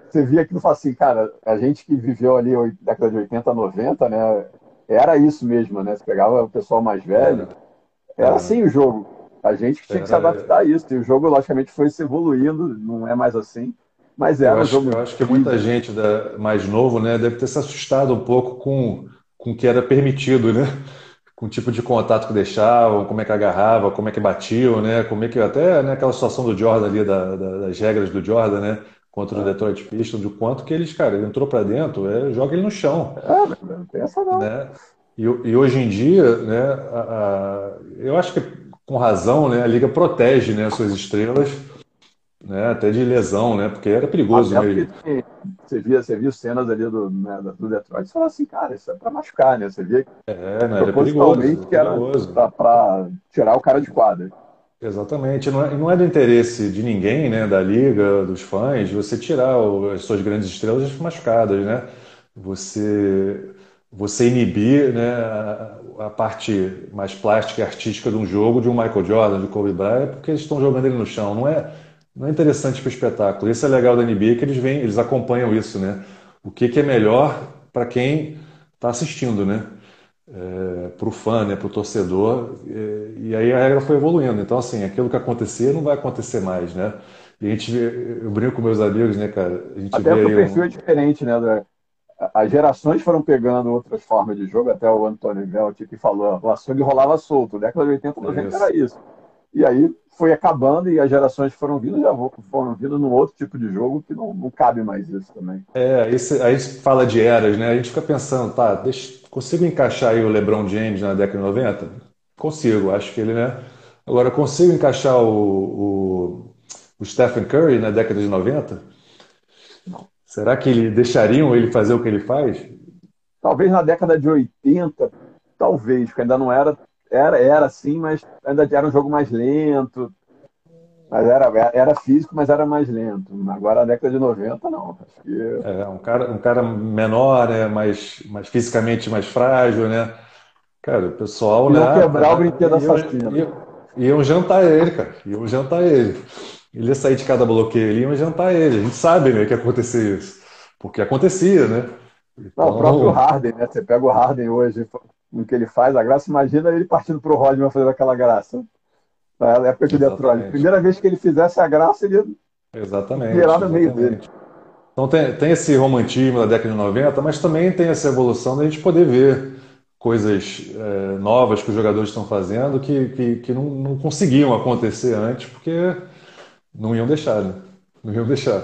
você via aquilo e fala assim, cara, a gente que viveu ali década de 80, 90, né? Era isso mesmo, né? Você pegava o pessoal mais velho, era assim o jogo. A gente que tinha que se adaptar a isso. E o jogo, logicamente, foi se evoluindo, não é mais assim. Mas é, eu, um acho, eu acho que muita gente da, mais novo né, deve ter se assustado um pouco com, com o que era permitido, né? Com o tipo de contato que deixavam, como é que agarrava, como é que batiam, né? Como é que até né, aquela situação do Jordan ali, da, da, das regras do Jordan, né? Contra o. Detroit Pistons, de quanto que eles, cara, ele entrou para dentro, é, joga ele no chão. É, não pensa não. Né? E, e, hoje em dia, né, a, a, eu acho que com razão, né, a liga protege né, as suas estrelas né? Até de lesão, né? Porque era perigoso Até mesmo. Você via, você via cenas ali do, né, do Detroit e falava assim, cara, isso é pra machucar, né? Você via que é, não, era perigoso, era pra, pra, tirar o cara de quadra. Exatamente, não é, não é do interesse de ninguém, né, da liga, dos fãs, você tirar as suas grandes estrelas machucadas, né? Você, você inibir, né, a, a, parte mais plástica e artística de um jogo de um Michael Jordan, de Kobe Bryant, porque eles estão jogando ele no chão, não é? não é interessante para o espetáculo. Isso é legal da NBA que eles vêm, eles acompanham isso, né? O que, que é melhor para quem está assistindo, né? É, para o fã, né? Para o torcedor. É, e aí a regra foi evoluindo. Então assim, aquilo que acontecia não vai acontecer mais, né? E a gente, eu brinco com meus amigos, né, cara? A gente até porque o perfil um... é diferente, né? André? As gerações foram pegando outras formas de jogo, até o Antônio Velt que falou, o açougue rolava solto. Década de 80, 90 isso. era isso. E aí foi acabando e as gerações foram vindo, já foram vindo num outro tipo de jogo que não, não cabe mais isso também. É, esse, aí se fala de eras, né? A gente fica pensando, tá, deixa, consigo encaixar aí o LeBron James na década de 90? Consigo, acho que ele, né? Agora, consigo encaixar o, o, o Stephen Curry na década de 90? Não. Será que ele, deixariam ele fazer o que ele faz? Talvez na década de 80, talvez, porque ainda não era era, era assim, mas ainda era um jogo mais lento. Mas era, era físico, mas era mais lento. Agora, na década de 90, não. Acho que... É, um cara, um cara menor, né? mais, mais fisicamente mais frágil, né? Cara, o pessoal. E não quebrar o brinquedo assassino. Iam, iam jantar ele, cara. Iam jantar ele. Ele ia sair de cada bloqueio, ele iam jantar ele. A gente sabe né, que ia acontecer isso. Porque acontecia, né? Então... Não, o próprio então Harden, né? Você pega o Harden hoje, no que ele faz, a graça, imagina ele partindo para o Rodman fazer aquela graça. Na época de Detroit. Primeira vez que ele fizesse a graça, ele exatamente, virar no meio dele. Então tem, tem esse romantismo da década de 90, mas também tem essa evolução da gente poder ver coisas é, novas que os jogadores estão fazendo que, que, que não, não, conseguiam acontecer antes porque não iam deixar, né? Não iam deixar.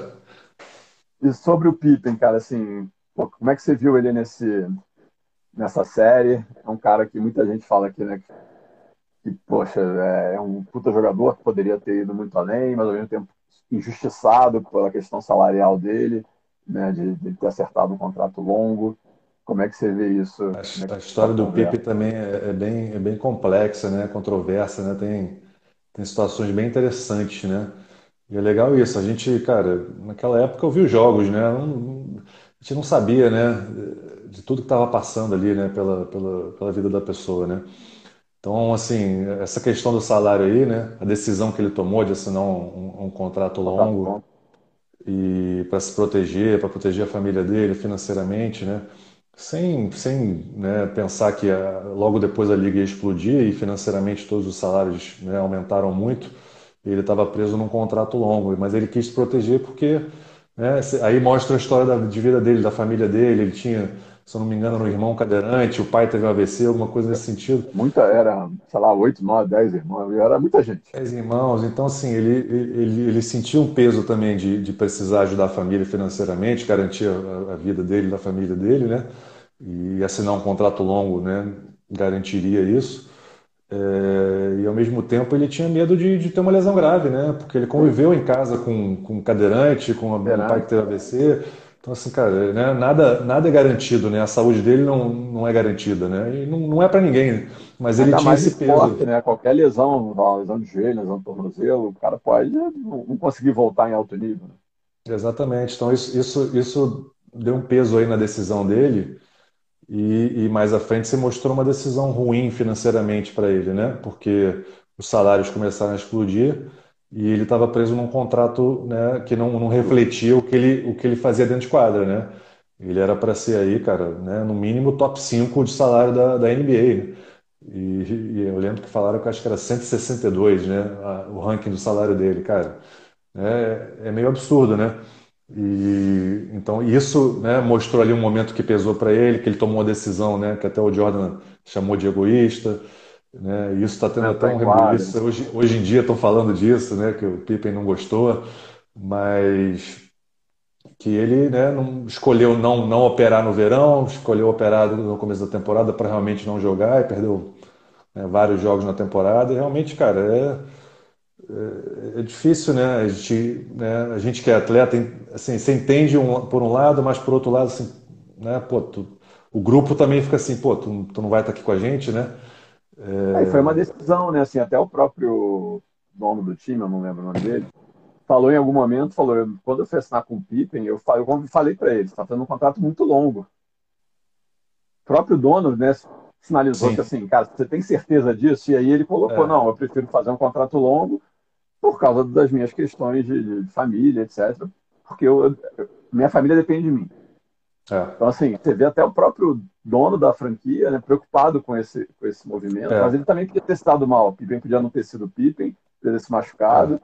e sobre o Pippen, cara, assim, pô, como é que você viu ele nesse, nessa série? É um cara que muita gente fala aqui, né? Que, poxa, é, é um puta jogador que poderia ter ido muito além, mas ao mesmo tempo injustiçado pela questão salarial dele, né? De, de ter acertado um contrato longo. Como é que você vê isso? A, é a história do Pipe também é, é, bem, é bem complexa, né? Controversa, né? Tem, tem situações bem interessantes, né? E é legal isso. A gente, cara, naquela época eu vi os jogos, né? Não, a gente não sabia, né? De tudo que estava passando ali, né? Pela, pela, pela vida da pessoa, né? Então, assim, essa questão do salário aí, né? A decisão que ele tomou de assinar um, um, contrato longo e para se proteger, para proteger a família dele financeiramente, né? sem, sem né, pensar que a, ah, logo depois a liga ia explodir e financeiramente todos os salários né, aumentaram muito. Ele estava preso num contrato longo, mas ele quis se proteger porque né, aí mostra a história da, de vida dele, da família dele. Ele tinha se eu não me engano, era um irmão cadeirante, o pai teve um AVC, alguma coisa nesse sentido. Muita, era, sei lá, oito, nove, dez irmãos, era muita gente. Dez irmãos, então assim, ele, ele, ele sentiu um peso também de, de precisar ajudar a família financeiramente, garantir a, a vida dele, da família dele, né? E assinar um contrato longo, né? Garantiria isso. É, e ao mesmo tempo ele tinha medo de, de, ter uma lesão grave, né? Porque ele conviveu em casa com, com cadeirante, com um pai que teve AVC então, assim, cara, né, nada, nada é garantido, né? A saúde dele não, não é garantida, né? E não, não é para ninguém. Mas ele tinha esse peso. né? Qualquer lesão, lesão de joelho, lesão de tornozelo, o cara pode não conseguir voltar em alto nível. Né? Exatamente. Então, isso, isso, isso deu um peso aí na decisão dele. E, e mais à frente se mostrou uma decisão ruim financeiramente para ele, né? Porque os salários começaram a explodir e ele estava preso num contrato né, que não, não, refletia o que, ele, o que ele fazia dentro de quadra, né? Ele era para ser aí, cara, né, no mínimo top 5 de salário da, da NBA? E, e, eu lembro que falaram que acho que era 162, né? o ranking do salário dele, cara. É, é meio absurdo, né? E então isso né, mostrou ali um momento que pesou para ele, que ele tomou uma decisão, né, que até o Jordan chamou de egoísta. Né? Isso está tendo até um rebuliço. Hoje, hoje em dia estão falando disso, né? que o Pippen não gostou, mas que ele né, não, escolheu não, não operar no verão, escolheu operar no começo da temporada para realmente não jogar e perdeu né, vários jogos na temporada. E realmente, cara, é, é, é, difícil, né? A gente, né? a gente que é atleta, assim, você entende um, por um lado, mas por outro lado, assim, né? Pô, tu, o grupo também fica assim, pô, tu, tu não vai estar aqui com a gente, né? É... foi uma decisão, né? Assim, até o próprio dono do time, eu não lembro o nome dele, falou em algum momento, falou, quando eu fui assinar com o Pippen, eu falei, eu falei para ele, está fazendo um contrato muito longo. O próprio dono, né, sinalizou Sim. que assim, cara, você tem certeza disso? E aí ele colocou, é. não, eu prefiro fazer um contrato longo por causa das minhas questões de, de família, etc. Porque eu, minha família depende de mim. É. Então, assim, você vê até o próprio dono da franquia né, preocupado com esse, com esse movimento, é. mas ele também podia ter estado mal. O Pippen podia não ter sido o Pippen, podia ter se machucado.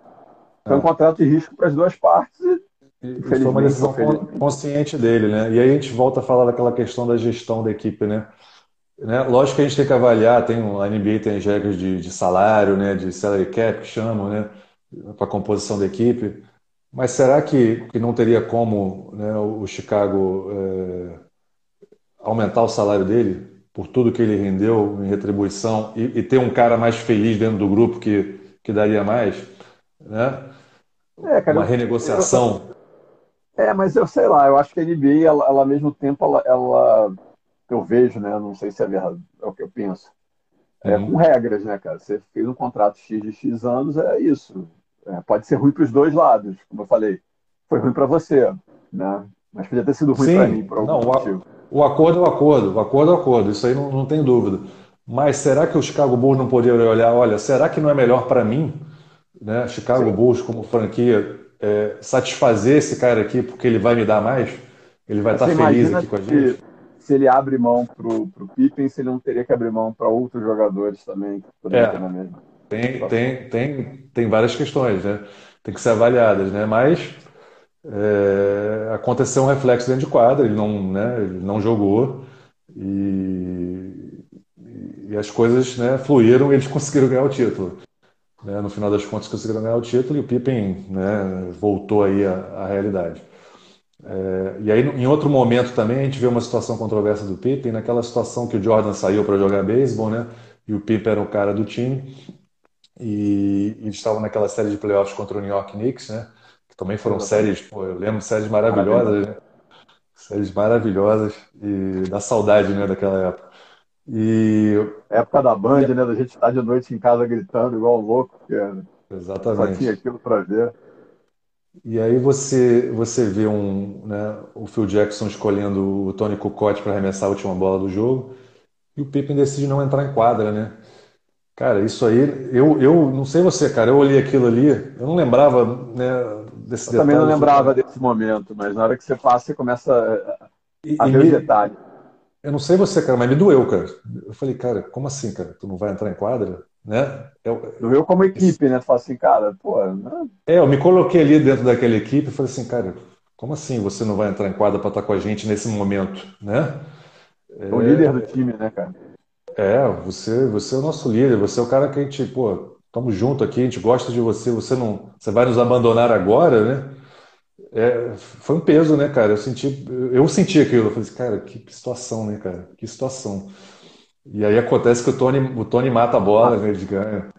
É. Foi um é. contrato de risco para as duas partes. E, foi uma decisão consciente dele, né? E aí a gente volta a falar daquela questão da gestão da equipe, né? né? Lógico que a gente tem que avaliar, tem, a NBA tem as regras de, de salário, né? De salary cap, que chamam, né? Para a composição da equipe. Mas será que, que não teria como né, o Chicago é, aumentar o salário dele por tudo que ele rendeu em retribuição e, e, ter um cara mais feliz dentro do grupo que, que daria mais? Né? É, cara, Uma renegociação. Eu, é, mas eu sei lá, eu acho que a NBA, ela, ela ao mesmo tempo, ela, ela, eu vejo, né? Não sei se é verdade, é o que eu penso. É, uhum. Com regras, né, cara? Você fez um contrato X de X anos, é isso é, pode ser ruim para os dois lados, como eu falei. Foi ruim para você, né? Mas podia ter sido ruim para mim, por algum não, motivo. O acordo é o acordo, o acordo é o acordo, isso aí não, não tem dúvida. Mas será que o Chicago Bulls não poderia olhar, olha, será que não é melhor para mim, né, Chicago Sim. Bulls como franquia, é, satisfazer esse cara aqui porque ele vai me dar mais? Ele vai estar feliz aqui com a gente? Se ele abre mão para o Pippen, se ele não teria que abrir mão para outros jogadores também que poderiam é. ter na mesma. Tem, tem, tem, tem várias questões, né? Tem que ser avaliadas, né? Mas é, aconteceu um reflexo dentro de quadra, ele não, né, ele não jogou e, e as coisas né, fluíram e eles conseguiram ganhar o título. Né? No final das contas conseguiram ganhar o título e o Pippen né, voltou aí à, realidade. É, e aí, em outro momento também, a gente vê uma situação controversa do Pippen, naquela situação que o Jordan saiu para jogar beisebol, né? E o Pippen era o cara do time. E, eles estavam naquela série de playoffs contra o New York Knicks, né? Que também foram séries, pô, eu lembro séries maravilhosas, né? Séries maravilhosas e da saudade, né, daquela época. E época da Band, né? Da gente estar de noite em casa gritando igual um louco, porque Exatamente. só tinha aquilo para ver. E aí você você vê um, né, o Phil Jackson escolhendo o Tony Kukoc para arremessar a última bola do jogo e o Pippen decide não entrar em quadra, né? Cara, isso aí, eu, eu não sei você, cara, eu olhei aquilo ali, eu não lembrava, né, desse eu também não lembrava desse momento, mas na hora que você passa, você começa a, e, a ver os detalhes. Eu não sei você, cara, mas me doeu, cara. Eu falei, cara, como assim, cara? Tu não vai entrar em quadra? Né? Eu, doeu como equipe, né? Tu fala assim, cara, pô. Né? É, eu me coloquei ali dentro daquela equipe e falei assim, cara, como assim você não vai entrar em quadra para estar com a gente nesse momento, né? É o líder do time, né, cara? É, você, você é o nosso líder, você é o cara que a gente, pô, estamos junto aqui, a gente gosta de você, você não, você vai nos abandonar agora, né? É, foi um peso, né, cara? Eu senti, eu senti aquilo, eu falei assim, cara, que, situação, né, cara? Que situação. E aí acontece que o Tony, o Tony mata a bola, né, de ganha.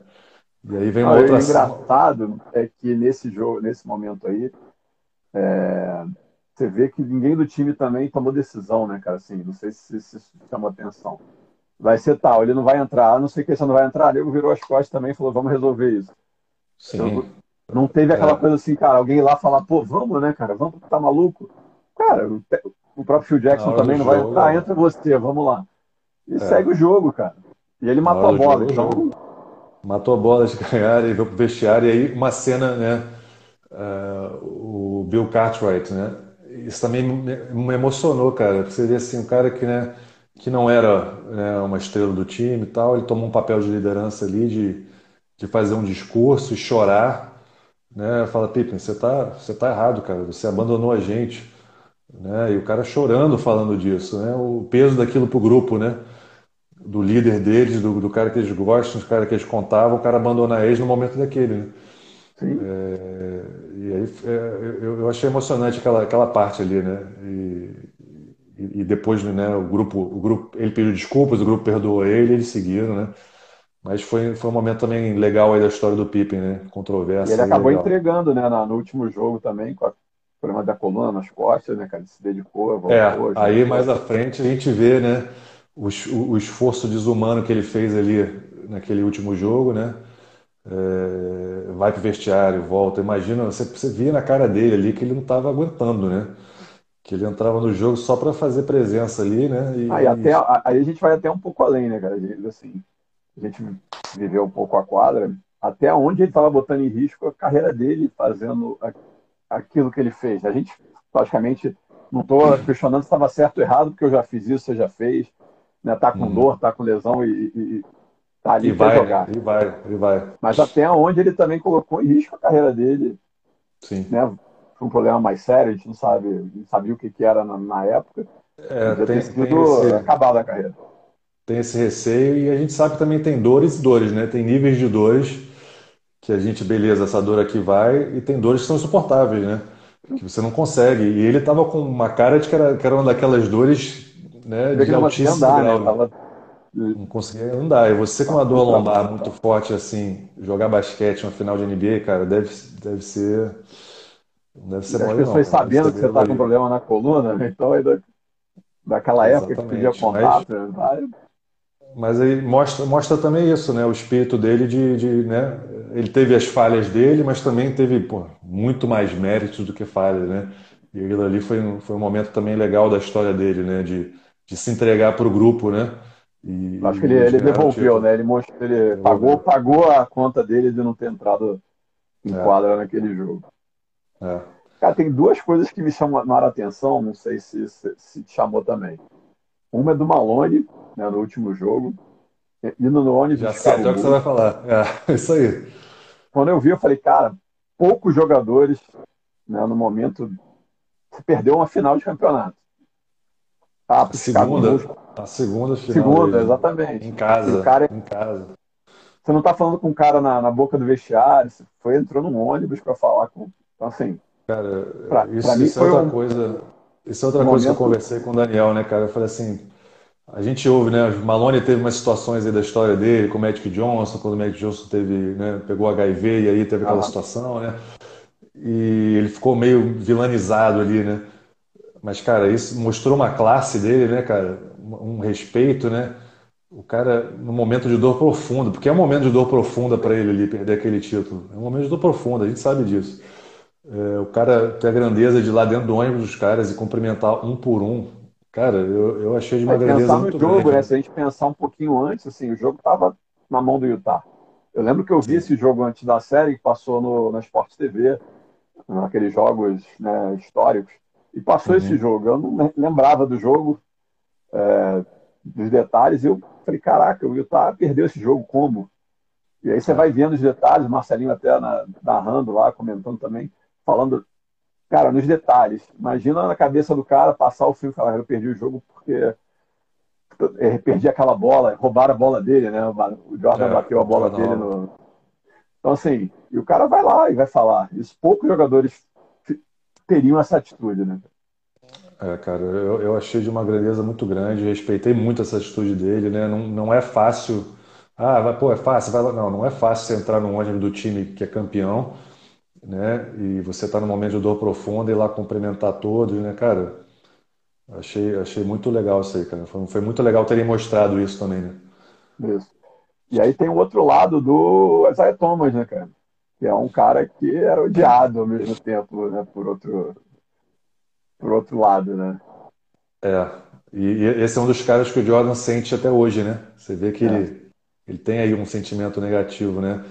E aí vem uma ah, outra. O engraçado é que nesse jogo, nesse momento aí, é, você vê que ninguém do time também tomou decisão, né, cara? Assim, não sei se isso chamou atenção vai ser tal, ele não vai entrar, não sei o que, você não vai entrar. Ele virou as costas também e falou, vamos resolver isso. Sim. Então, não teve aquela é. coisa assim, cara, alguém lá falar, pô, vamos, né, cara, vamos, tá maluco? Cara, o próprio Phil Jackson também não vai entrar, é. entra você, vamos lá. E é. segue o jogo, cara. E ele matou a bola, então... Matou a bola de ganhar e veio pro vestiário. E aí, uma cena, né, uh, o Bill Cartwright, né, isso também me emocionou, cara. Você vê assim, um cara que, né, que não era né, uma estrela do time e tal, ele tomou um papel de liderança ali, de, de fazer um discurso e chorar, né? Fala, Pippen, você tá, você tá errado, cara, você abandonou a gente, né? E o cara chorando falando disso, né? O peso daquilo pro grupo, né? Do líder deles, do, do cara que eles gostam, do cara que eles contavam, o cara abandonar eles no momento daquele, né? Sim. É, e aí é, eu, eu achei emocionante aquela, aquela parte ali, né? E, e, e depois né, o grupo, o grupo, ele pediu desculpas, o grupo perdoou ele, eles seguiram, né? Mas foi, foi um momento também legal aí da história do Pippen, né? Controverso. E ele acabou legal. entregando, né? No último jogo também, com o problema da coluna nas costas, né, cara? Ele se dedicou, voltou. É, aí mais à frente a gente vê, né? O, o, esforço desumano que ele fez ali naquele último jogo, né? É, vai pro vestiário, volta. Imagina, você, você via na cara dele ali que ele não estava aguentando, né? Que ele entrava no jogo só para fazer presença ali, né? E, aí, até, aí a gente vai até um pouco além, né, cara? Assim, a gente viveu um pouco a quadra, até onde ele estava botando em risco a carreira dele, fazendo aquilo que ele fez. A gente, praticamente, não estou questionando se estava certo ou errado, porque eu já fiz isso, você já fez. Né? Tá com uhum. dor, tá com lesão e, e, e tá ali para jogar. E vai, e vai. Mas até onde ele também colocou em risco a carreira dele. Sim. Né? Um problema mais sério, a gente não sabe, não sabia o que, que era na, na época. É, já tem, sido acabado a carreira. Tem esse receio e a gente sabe que também tem dores e dores, né? Tem níveis de dores que a gente, beleza, essa dor aqui vai, e tem dores que são insuportáveis, né? Que você não consegue. E ele tava com uma cara de que era, que era uma daquelas dores né, de altíssimo andar, grau. Né? Tava... Não conseguia andar. E você com uma dor lombar muito forte assim, jogar basquete, uma final de NBA, cara, deve, deve ser Deve ser As pessoas não, sabendo que você está com problema na coluna, né? então aí daquela época que pedia contato. Mas, né? mas aí mostra, mostra também isso, né? O espírito dele de, de né? Ele teve as falhas dele, mas também teve pô, muito mais méritos do que falhas, né? E aquilo ali foi, foi um momento também legal da história dele, né? De, de se entregar para o grupo, né? E, Acho que ele, ele devolveu, né? Ele, mostrou, ele pagou, pagou a conta dele de não ter entrado em é. quadra naquele jogo. É. Cara, tem duas coisas que me chamaram a atenção, não sei se, se, se te chamou também. Uma é do Malone, né, no último jogo, indo no ônibus. Já sei o que você vai falar. É, isso aí. Quando eu vi, eu falei, cara, poucos jogadores né, no momento. Você perdeu uma final de campeonato. Ah, a segunda, a segunda final. Segunda, exatamente. Em casa. Cara, em casa. Você não está falando com um cara na, na boca do vestiário, você foi, entrou num ônibus para falar com então, assim, Cara, pra, isso, pra isso é outra um... coisa. Isso é outra um coisa momento... que eu conversei com o Daniel, né, cara? Eu falei assim, a gente ouve, né? Malone teve umas situações aí da história dele, com o Magic Johnson, quando o Magic Johnson teve, né, pegou HIV e aí teve aquela ah. situação, né? E ele ficou meio vilanizado ali, né? Mas, cara, isso mostrou uma classe dele, né, cara? Um respeito, né? O cara, no momento de dor profunda, porque é um momento de dor profunda para ele ali perder aquele título. É um momento de dor profunda, a gente sabe disso. É, o cara ter a grandeza de ir lá dentro do ônibus dos caras e cumprimentar um por um. Cara, eu, eu achei de uma é, grandeza pensar muito no jogo, grande. Né? Se a gente pensar um pouquinho antes, assim, o jogo estava na mão do Utah. Eu lembro que eu vi esse jogo antes da série, que passou no, na Sport TV, naqueles jogos né, históricos, e passou uhum. esse jogo. Eu não lembrava do jogo, é, dos detalhes, e eu falei, caraca, o Utah perdeu esse jogo como? E aí você é. vai vendo os detalhes, Marcelinho até na, narrando lá, comentando também falando, cara, nos detalhes. Imagina na cabeça do cara passar o filme e falar, eu perdi o jogo porque eu perdi aquela bola, roubaram a bola dele, né? O Jordan é, bateu a bola dele no. Então, assim, e o cara vai lá e vai falar. Isso poucos jogadores teriam essa atitude, né? É, cara, eu, eu achei de uma grandeza muito grande, respeitei muito essa atitude dele, né? Não, não é fácil. Ah, vai, pô, é fácil, vai lá. Não, não é fácil você entrar no ônibus do time que é campeão né? E você está no momento de dor profunda e lá cumprimentar todos, né, cara? Achei, achei muito legal isso aí, cara. Foi, foi muito legal terem mostrado isso também, né? Isso. E aí tem o outro lado do Isaiah Thomas, né, cara? Que é um cara que era odiado ao mesmo tempo, né? Por outro, por outro lado, né? É. E, e esse é um dos caras que o Jordan sente até hoje, né? Você vê que é. ele, ele tem aí um sentimento negativo, né?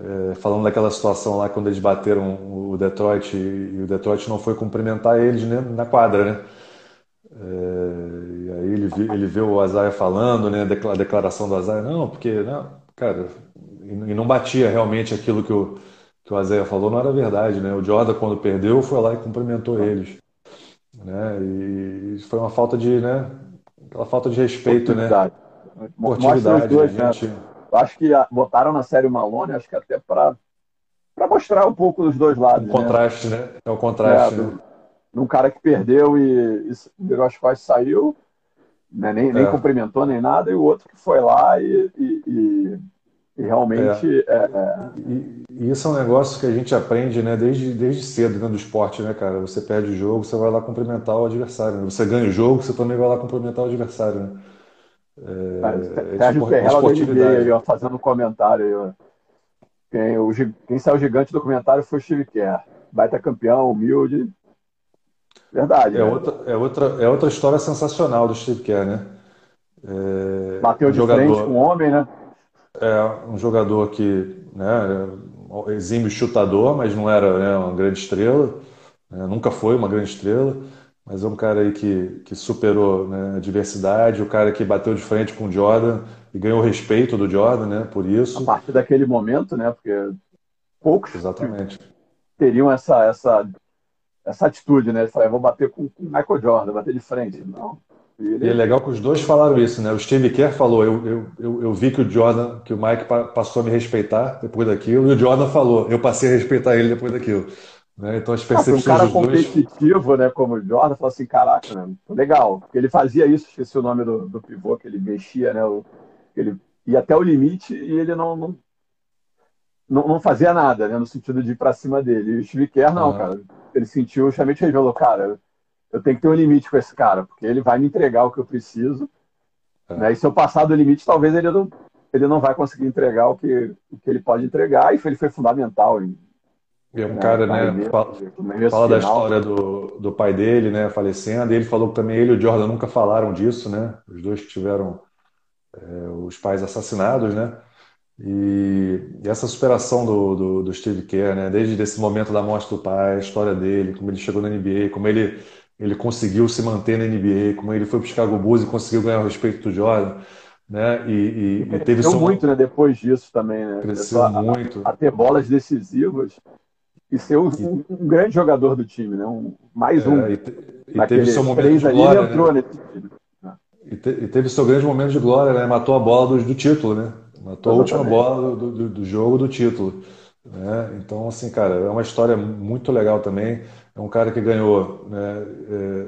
É, falando daquela situação lá quando eles bateram o Detroit e o Detroit não foi cumprimentar eles né, na quadra, né? É, e aí ele, ele vê o Azaia falando, né? A declaração do Azaia, não, porque, não, cara, e não batia realmente aquilo que o, que o Azaia falou, não era verdade, né? O Jordan, quando perdeu, foi lá e cumprimentou eles. Né? E foi uma falta de, né? Aquela falta de respeito, né? Esportividade. Dois, né? gente... Acho que botaram na série o Malone, acho que até para para mostrar um pouco dos dois lados. O né? contraste, né? É o contraste. É, né? Num cara que perdeu e, e virou as costas saiu, né? nem, nem é. cumprimentou nem nada, e o outro que foi lá e, e, e, e realmente. É. é. E, isso é um negócio que a gente aprende né? desde, desde cedo dentro do esporte, né, cara? Você perde o jogo, você vai lá cumprimentar o adversário. Né? Você ganha o jogo, você também vai lá cumprimentar o adversário. Né? É, Sérgio Ferrella do NBA aí, ó, fazendo um comentário aí, ó. Quem, o, quem saiu gigante do comentário foi o Steve Kerr. Baita campeão, humilde. Verdade. É, né? outra, é, outra, é outra história sensacional do Steve Kerr, né? É, Bateu um de jogador, frente com um homem, né? É um jogador que né, exime chutador, mas não era né, uma grande estrela. Né, nunca foi uma grande estrela. Mas é um cara aí que, que superou né, a diversidade, o cara que bateu de frente com o Jordan e ganhou o respeito do Jordan, né? Por isso. A partir daquele momento, né? Porque poucos Exatamente. teriam essa, essa, essa atitude, né? De falar, vou bater com o Michael Jordan, bater de frente. Não. E, ele... e é legal que os dois falaram isso, né? O Steve Kerr falou, eu, eu, eu, eu vi que o Jordan, que o Mike passou a me respeitar depois daquilo, e o Jordan falou, eu passei a respeitar ele depois daquilo. Né? Então as percepções ah, um cara competitivo, dois... né, como o Jordan, falou assim, caraca, né, legal. Porque ele fazia isso, esqueci o nome do, do pivô, que ele mexia, né? O, ele ia até o limite e ele não, não, não, não fazia nada, né? No sentido de ir pra cima dele. E o Steve Kerr, não, ah. cara. Ele sentiu, justamente revelou, cara, eu tenho que ter um limite com esse cara, porque ele vai me entregar o que eu preciso. É. Né? E se eu passar do limite, talvez ele não, ele não vai conseguir entregar o que, o que ele pode entregar. E ele foi fundamental em é um cara, né, fala, fala da história do, do pai dele, né, falecendo, e ele falou que também ele e o Jordan nunca falaram disso, né, os dois que tiveram é, os pais assassinados, né, e, e essa superação do, do, do, Steve Kerr, né, desde esse momento da morte do pai, a história dele, como ele chegou na NBA, como ele, ele conseguiu se manter na NBA, como ele foi para o Chicago Bulls e conseguiu ganhar o respeito do Jordan, né? E, e, e teve muito, né? Depois disso também, né? Cresceu muito. A, a, ter bolas decisivas e ser um, um, um, grande jogador do time, né? Um, mais um. É, e, te, e teve seu momento de glória, entrou né? nesse time. E, te, e, teve seu grande momento de glória, né? Matou a bola do, do título, né? Matou Exatamente. a última bola do, do, do, jogo do título. Né? Então, assim, cara, é uma história muito legal também. É um cara que ganhou né, é,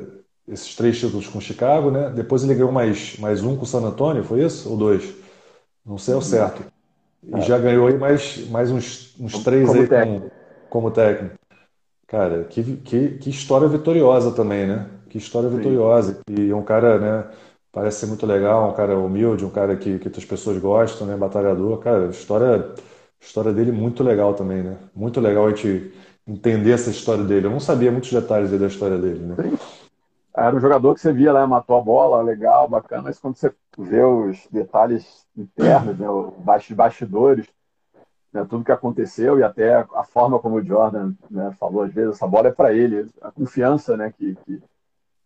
esses três títulos com Chicago, né? Depois ele ganhou mais, mais um com o San Antonio, foi isso? Ou dois? Não sei ao uhum. certo. E é. já ganhou aí mais, mais uns, uns três como aí técnico. Como, como técnico. Cara, que, que, que história vitoriosa também, né? Que história Sim. vitoriosa. E um cara, né? Parece ser muito legal, um cara humilde, um cara que, que as pessoas gostam, né? Batalhador. Cara, história, história dele muito legal também, né? Muito legal a gente entender essa história dele. Eu não sabia muitos detalhes da história dele, né? Sim. Era um jogador que você via lá, matou a bola, legal, bacana, mas quando você vê os detalhes internos, né, os bastidores, né, tudo que aconteceu e até a forma como o Jordan né, falou às vezes, essa bola é para ele, a confiança né, que, que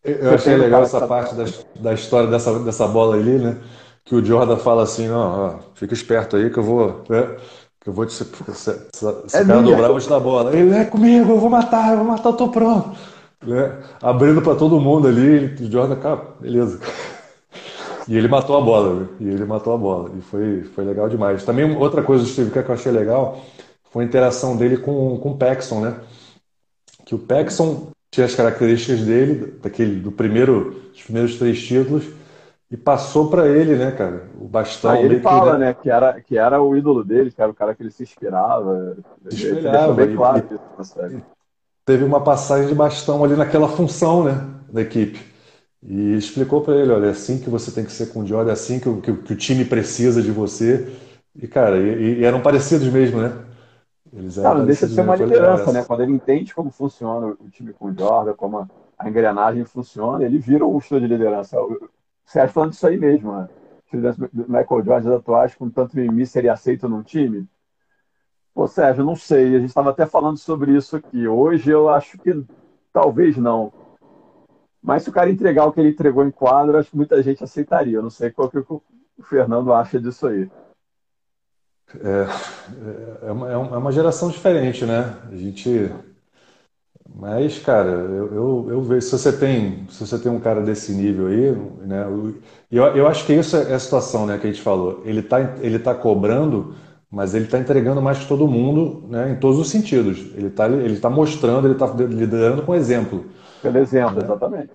eu achei legal essa parte da, da história dessa, dessa bola ali, né? Que o Jordan fala assim, ó, fica esperto aí que eu vou, né? Que eu vou te se, se, se, se é cara dobrar, eu vou te dar bola. Ele é comigo, eu vou matar, eu vou matar, eu tô pronto. Né? Abrindo para todo mundo ali, o Jordan, cara, beleza. E ele matou a bola, e ele matou a bola. E foi, foi legal demais. Também outra coisa do Steve Kerr que eu achei legal foi a interação dele com, com o Paxson, né? Que o Paxson tinha as características dele, daquele, do primeiro, dos primeiros três títulos, e passou para ele, né, cara? O bastão. Aí ele fala, que, né? né, que, era, que era o ídolo dele, que era o cara que ele se inspirava. Espelhava. Bem claro e, teve uma passagem de bastão ali naquela função, né, da equipe. E explicou para ele, olha, é assim que você tem que ser com o Jordan, é assim que o, que, que o time precisa de você. E, cara, e, e eram parecidos mesmo, né? Eles Cara, não deixa de ser uma liderança, né? Quando ele entende como funciona o time com o Jordan, como a engrenagem funciona, ele vira um estilo de liderança. O Sérgio falando disso aí mesmo, né? Michael Jordan atuais, com tanto mimimi, seria aceito num time? Pô, Sérgio, não sei. A gente estava até falando sobre isso aqui. Hoje eu acho que talvez não. Mas se o cara entregar o que ele entregou em quadro, acho que muita gente aceitaria. Eu não sei qual que o Fernando acha disso aí. É, é, uma, é uma geração diferente, né? A gente. Mas, cara, eu, eu, eu, vejo, se você tem, se você tem um cara desse nível aí, né? Eu, eu acho que isso é a situação, né, que a gente falou. Ele está ele tá cobrando, mas ele está entregando mais que todo mundo, né, em todos os sentidos. Ele está ele tá mostrando, ele está liderando com exemplo. Pelo exemplo, né? exatamente.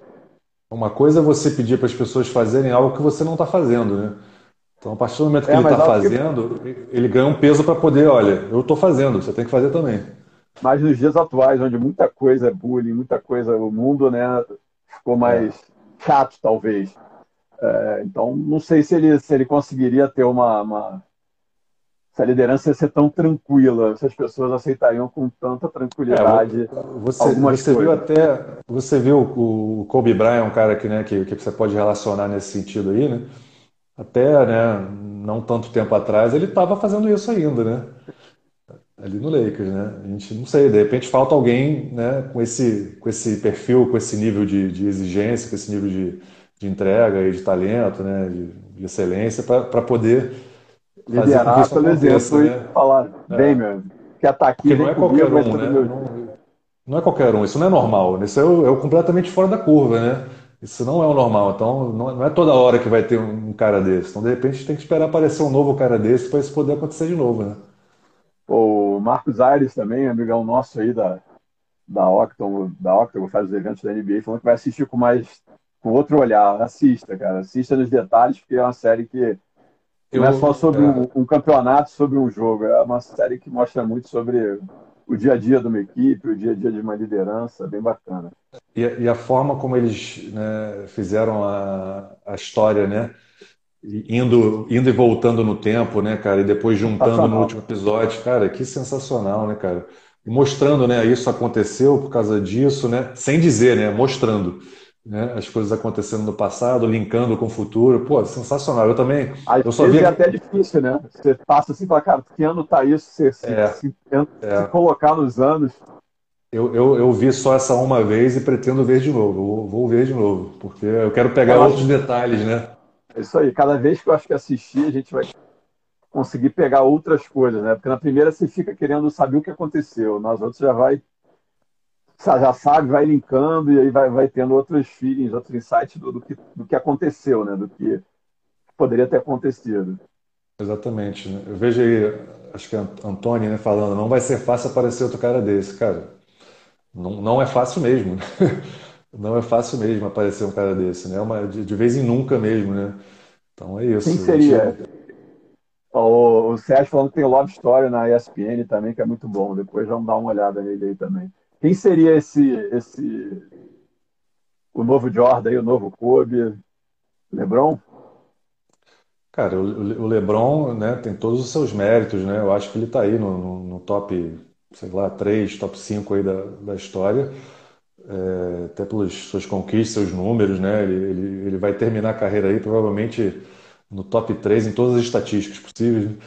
Uma coisa é você pedir para as pessoas fazerem algo que você não está fazendo, né? Então, a partir do momento que é, ele está fazendo, que... ele ganha um peso para poder, olha, eu estou fazendo, você tem que fazer também. Mas nos dias atuais, onde muita coisa é bullying, muita coisa, o mundo né, ficou mais é. chato, talvez. É, então, não sei se ele, se ele conseguiria ter uma, uma se a liderança ia ser tão tranquila, se as pessoas aceitariam com tanta tranquilidade. É, você, você viu até, você viu o Kobe Bryant, um cara que, né, que, que você pode relacionar nesse sentido aí, né? até né, não tanto tempo atrás, ele estava fazendo isso ainda, né? Ali no Lakers, né? A gente não sei, de repente falta alguém né, com, esse, com esse perfil, com esse nível de, de exigência, com esse nível de, de entrega e de talento, né? De, de excelência, para poder liderar pelo exemplo né? e falar, é. bem, meu, que ataque não é qualquer um, né? Não, não, é qualquer um, isso não é normal, isso é o, é o completamente fora da curva, né? Isso não é o normal. Então, não é toda hora que vai ter um cara desse. Então, de repente, tem que esperar aparecer um novo cara desse para isso poder acontecer de novo, né? O Marcos Aires também, amigão nosso aí da, da Octon, da Octon, faz os eventos da NBA, falando que vai assistir com mais com outro olhar. Assista, cara. Assista nos detalhes, porque é uma série que não é só sobre é... um, um campeonato, sobre um jogo. É uma série que mostra muito sobre o dia a dia de uma equipe, o dia a dia de uma liderança, bem bacana. E, e a forma como eles né, fizeram a, a história, né? Indo, indo e voltando no tempo, né, cara? E depois juntando no último episódio, cara, que sensacional, né, cara? Mostrando, né? Isso aconteceu por causa disso, né? Sem dizer, né? Mostrando né? as coisas acontecendo no passado, linkando com o futuro. Pô, sensacional. Eu também. Às eu só vi... é até difícil, né? Você passa assim e fala, cara, que ano tá isso? Você é, se, se, é. se, colocar nos anos. Eu, eu, eu vi só essa uma vez e pretendo ver de novo. Vou, vou ver de novo, porque eu quero pegar eu outros acho... detalhes, né? É isso aí. Cada vez que eu acho que assistir, a gente vai conseguir pegar outras coisas, né? Porque na primeira você fica querendo saber o que aconteceu, nas outras já vai já sabe, vai linkando e aí vai, vai tendo outros feelings, outros insights do, do, que, do que aconteceu, né? Do que poderia ter acontecido. Exatamente. Né? Eu vejo aí acho que é Antônio, né, falando, não vai ser fácil aparecer outro cara desse, cara. Não, não é fácil mesmo. Né? Não é fácil mesmo aparecer um cara desse, né? Uma, de, de vez em nunca mesmo, né? Então é isso. Quem seria? O, o Sérgio falando que tem Love Story na ESPN também, que é muito bom. Depois vamos dar uma olhada nele aí também. Quem seria esse, esse o novo Jordan aí, o novo Kobe? LeBron? Cara, o, o LeBron, né, tem todos os seus méritos, né? Eu acho que ele está aí no, no, no, top, sei lá, 3, top 5 aí da, da história. É, até pelas suas conquistas, seus números, né? Ele, ele, ele vai terminar a carreira aí provavelmente no top 3 em todas as estatísticas possíveis. Né?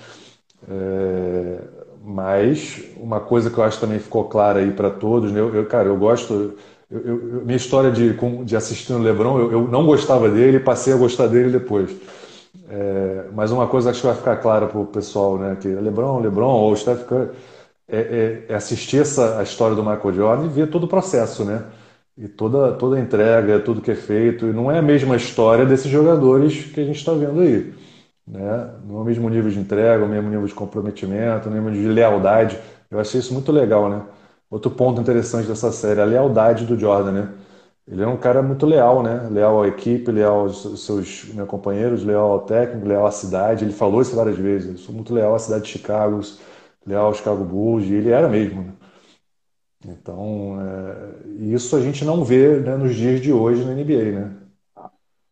É, mas uma coisa que eu acho também ficou clara aí para todos, né? Eu, eu, cara, eu gosto. Eu, eu, minha história de, de assistir o LeBron, eu, não gostava dele e passei a gostar dele depois. É, mas uma coisa acho que vai ficar clara para o pessoal, né? Que LeBron, LeBron ou Steph Curry é, é, é, assistir essa a história do Michael Jordan e ver todo o processo, né? E toda, toda a entrega, tudo que é feito. E não é a mesma história desses jogadores que a gente está vendo aí. Né? Não é mesmo nível de entrega, o mesmo nível de comprometimento, o mesmo nível de lealdade. Eu achei isso muito legal, né? Outro ponto interessante dessa série, a lealdade do Jordan, né? Ele é um cara muito leal, né? Leal à equipe, leal aos seus meus companheiros, leal ao técnico, leal à cidade. Ele falou isso várias vezes. Eu sou muito leal à cidade de Chicago, leal ao Chicago Bulls, e ele era mesmo. Né? Então, é, isso a gente não vê né, nos dias de hoje na NBA, né?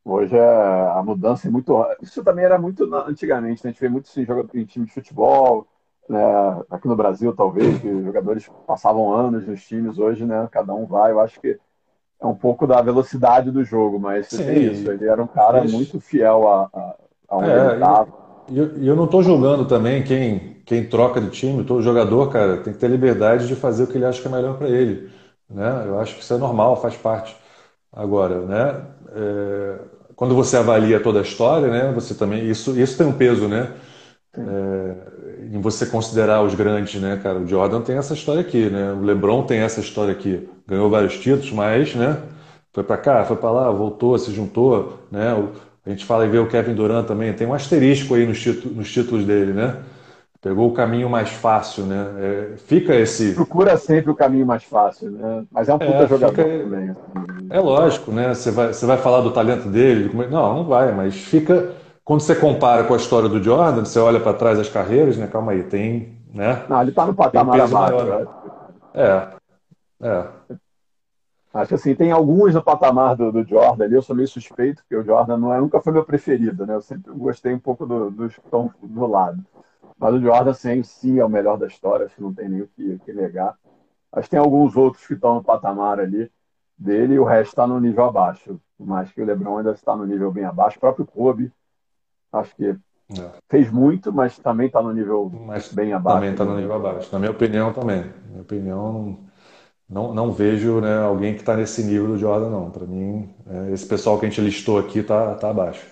Hoje é, a mudança é muito. Isso também era muito antigamente, né? a gente vê muito isso em, em time de futebol, né? aqui no Brasil, talvez, que os jogadores passavam anos nos times, hoje, né? Cada um vai. Eu acho que é um pouco da velocidade do jogo, mas Sim. tem isso. Ele era um cara muito fiel a, a, a onde é, ele estava. E eu, eu, não estou julgando também quem, quem troca de time, todo jogador, cara, tem que ter liberdade de fazer o que ele acha que é melhor para ele. Né? Eu acho que isso é normal, faz parte. Agora, né? É, quando você avalia toda a história, né? Você também isso isso tem um peso, né? É, em você considerar os grandes, né, cara? O Jordan tem essa história aqui, né? O LeBron tem essa história aqui. Ganhou vários títulos, mas, né? Foi para cá, foi para lá, voltou, se juntou, né? A gente fala e vê o Kevin Durant também, tem um asterisco aí nos títulos, nos títulos dele, né? Pegou o caminho mais fácil, né? É, fica esse. Procura sempre o caminho mais fácil, né? Mas é um puta é, jogador fica... também. Assim. É lógico, né? Você vai, você vai falar do talento dele? Não, não vai, mas fica. Quando você compara com a história do Jordan, você olha para trás as carreiras, né? Calma aí, tem. Né? Não, ele tá no patamar abaixo. Né? É. É. Acho que assim, tem alguns no patamar do, do, Jordan ali, eu sou meio suspeito, porque o Jordan não é, nunca foi meu preferido, né? Eu sempre gostei um pouco dos do, que estão do lado. Mas o Jordan sim, sim é o melhor da história, acho que não tem nem o que, que negar. Mas tem alguns outros que estão no patamar ali dele e o resto está no nível abaixo. Mas que o LeBron ainda está no nível bem abaixo. O próprio Kobe, acho que é. fez muito, mas também está no nível mas bem abaixo. Também está no nível abaixo. Na minha opinião, também. Na minha opinião, não, não vejo né, alguém que está nesse nível do Jordan, não. Para mim, é, esse pessoal que a gente listou aqui está tá abaixo.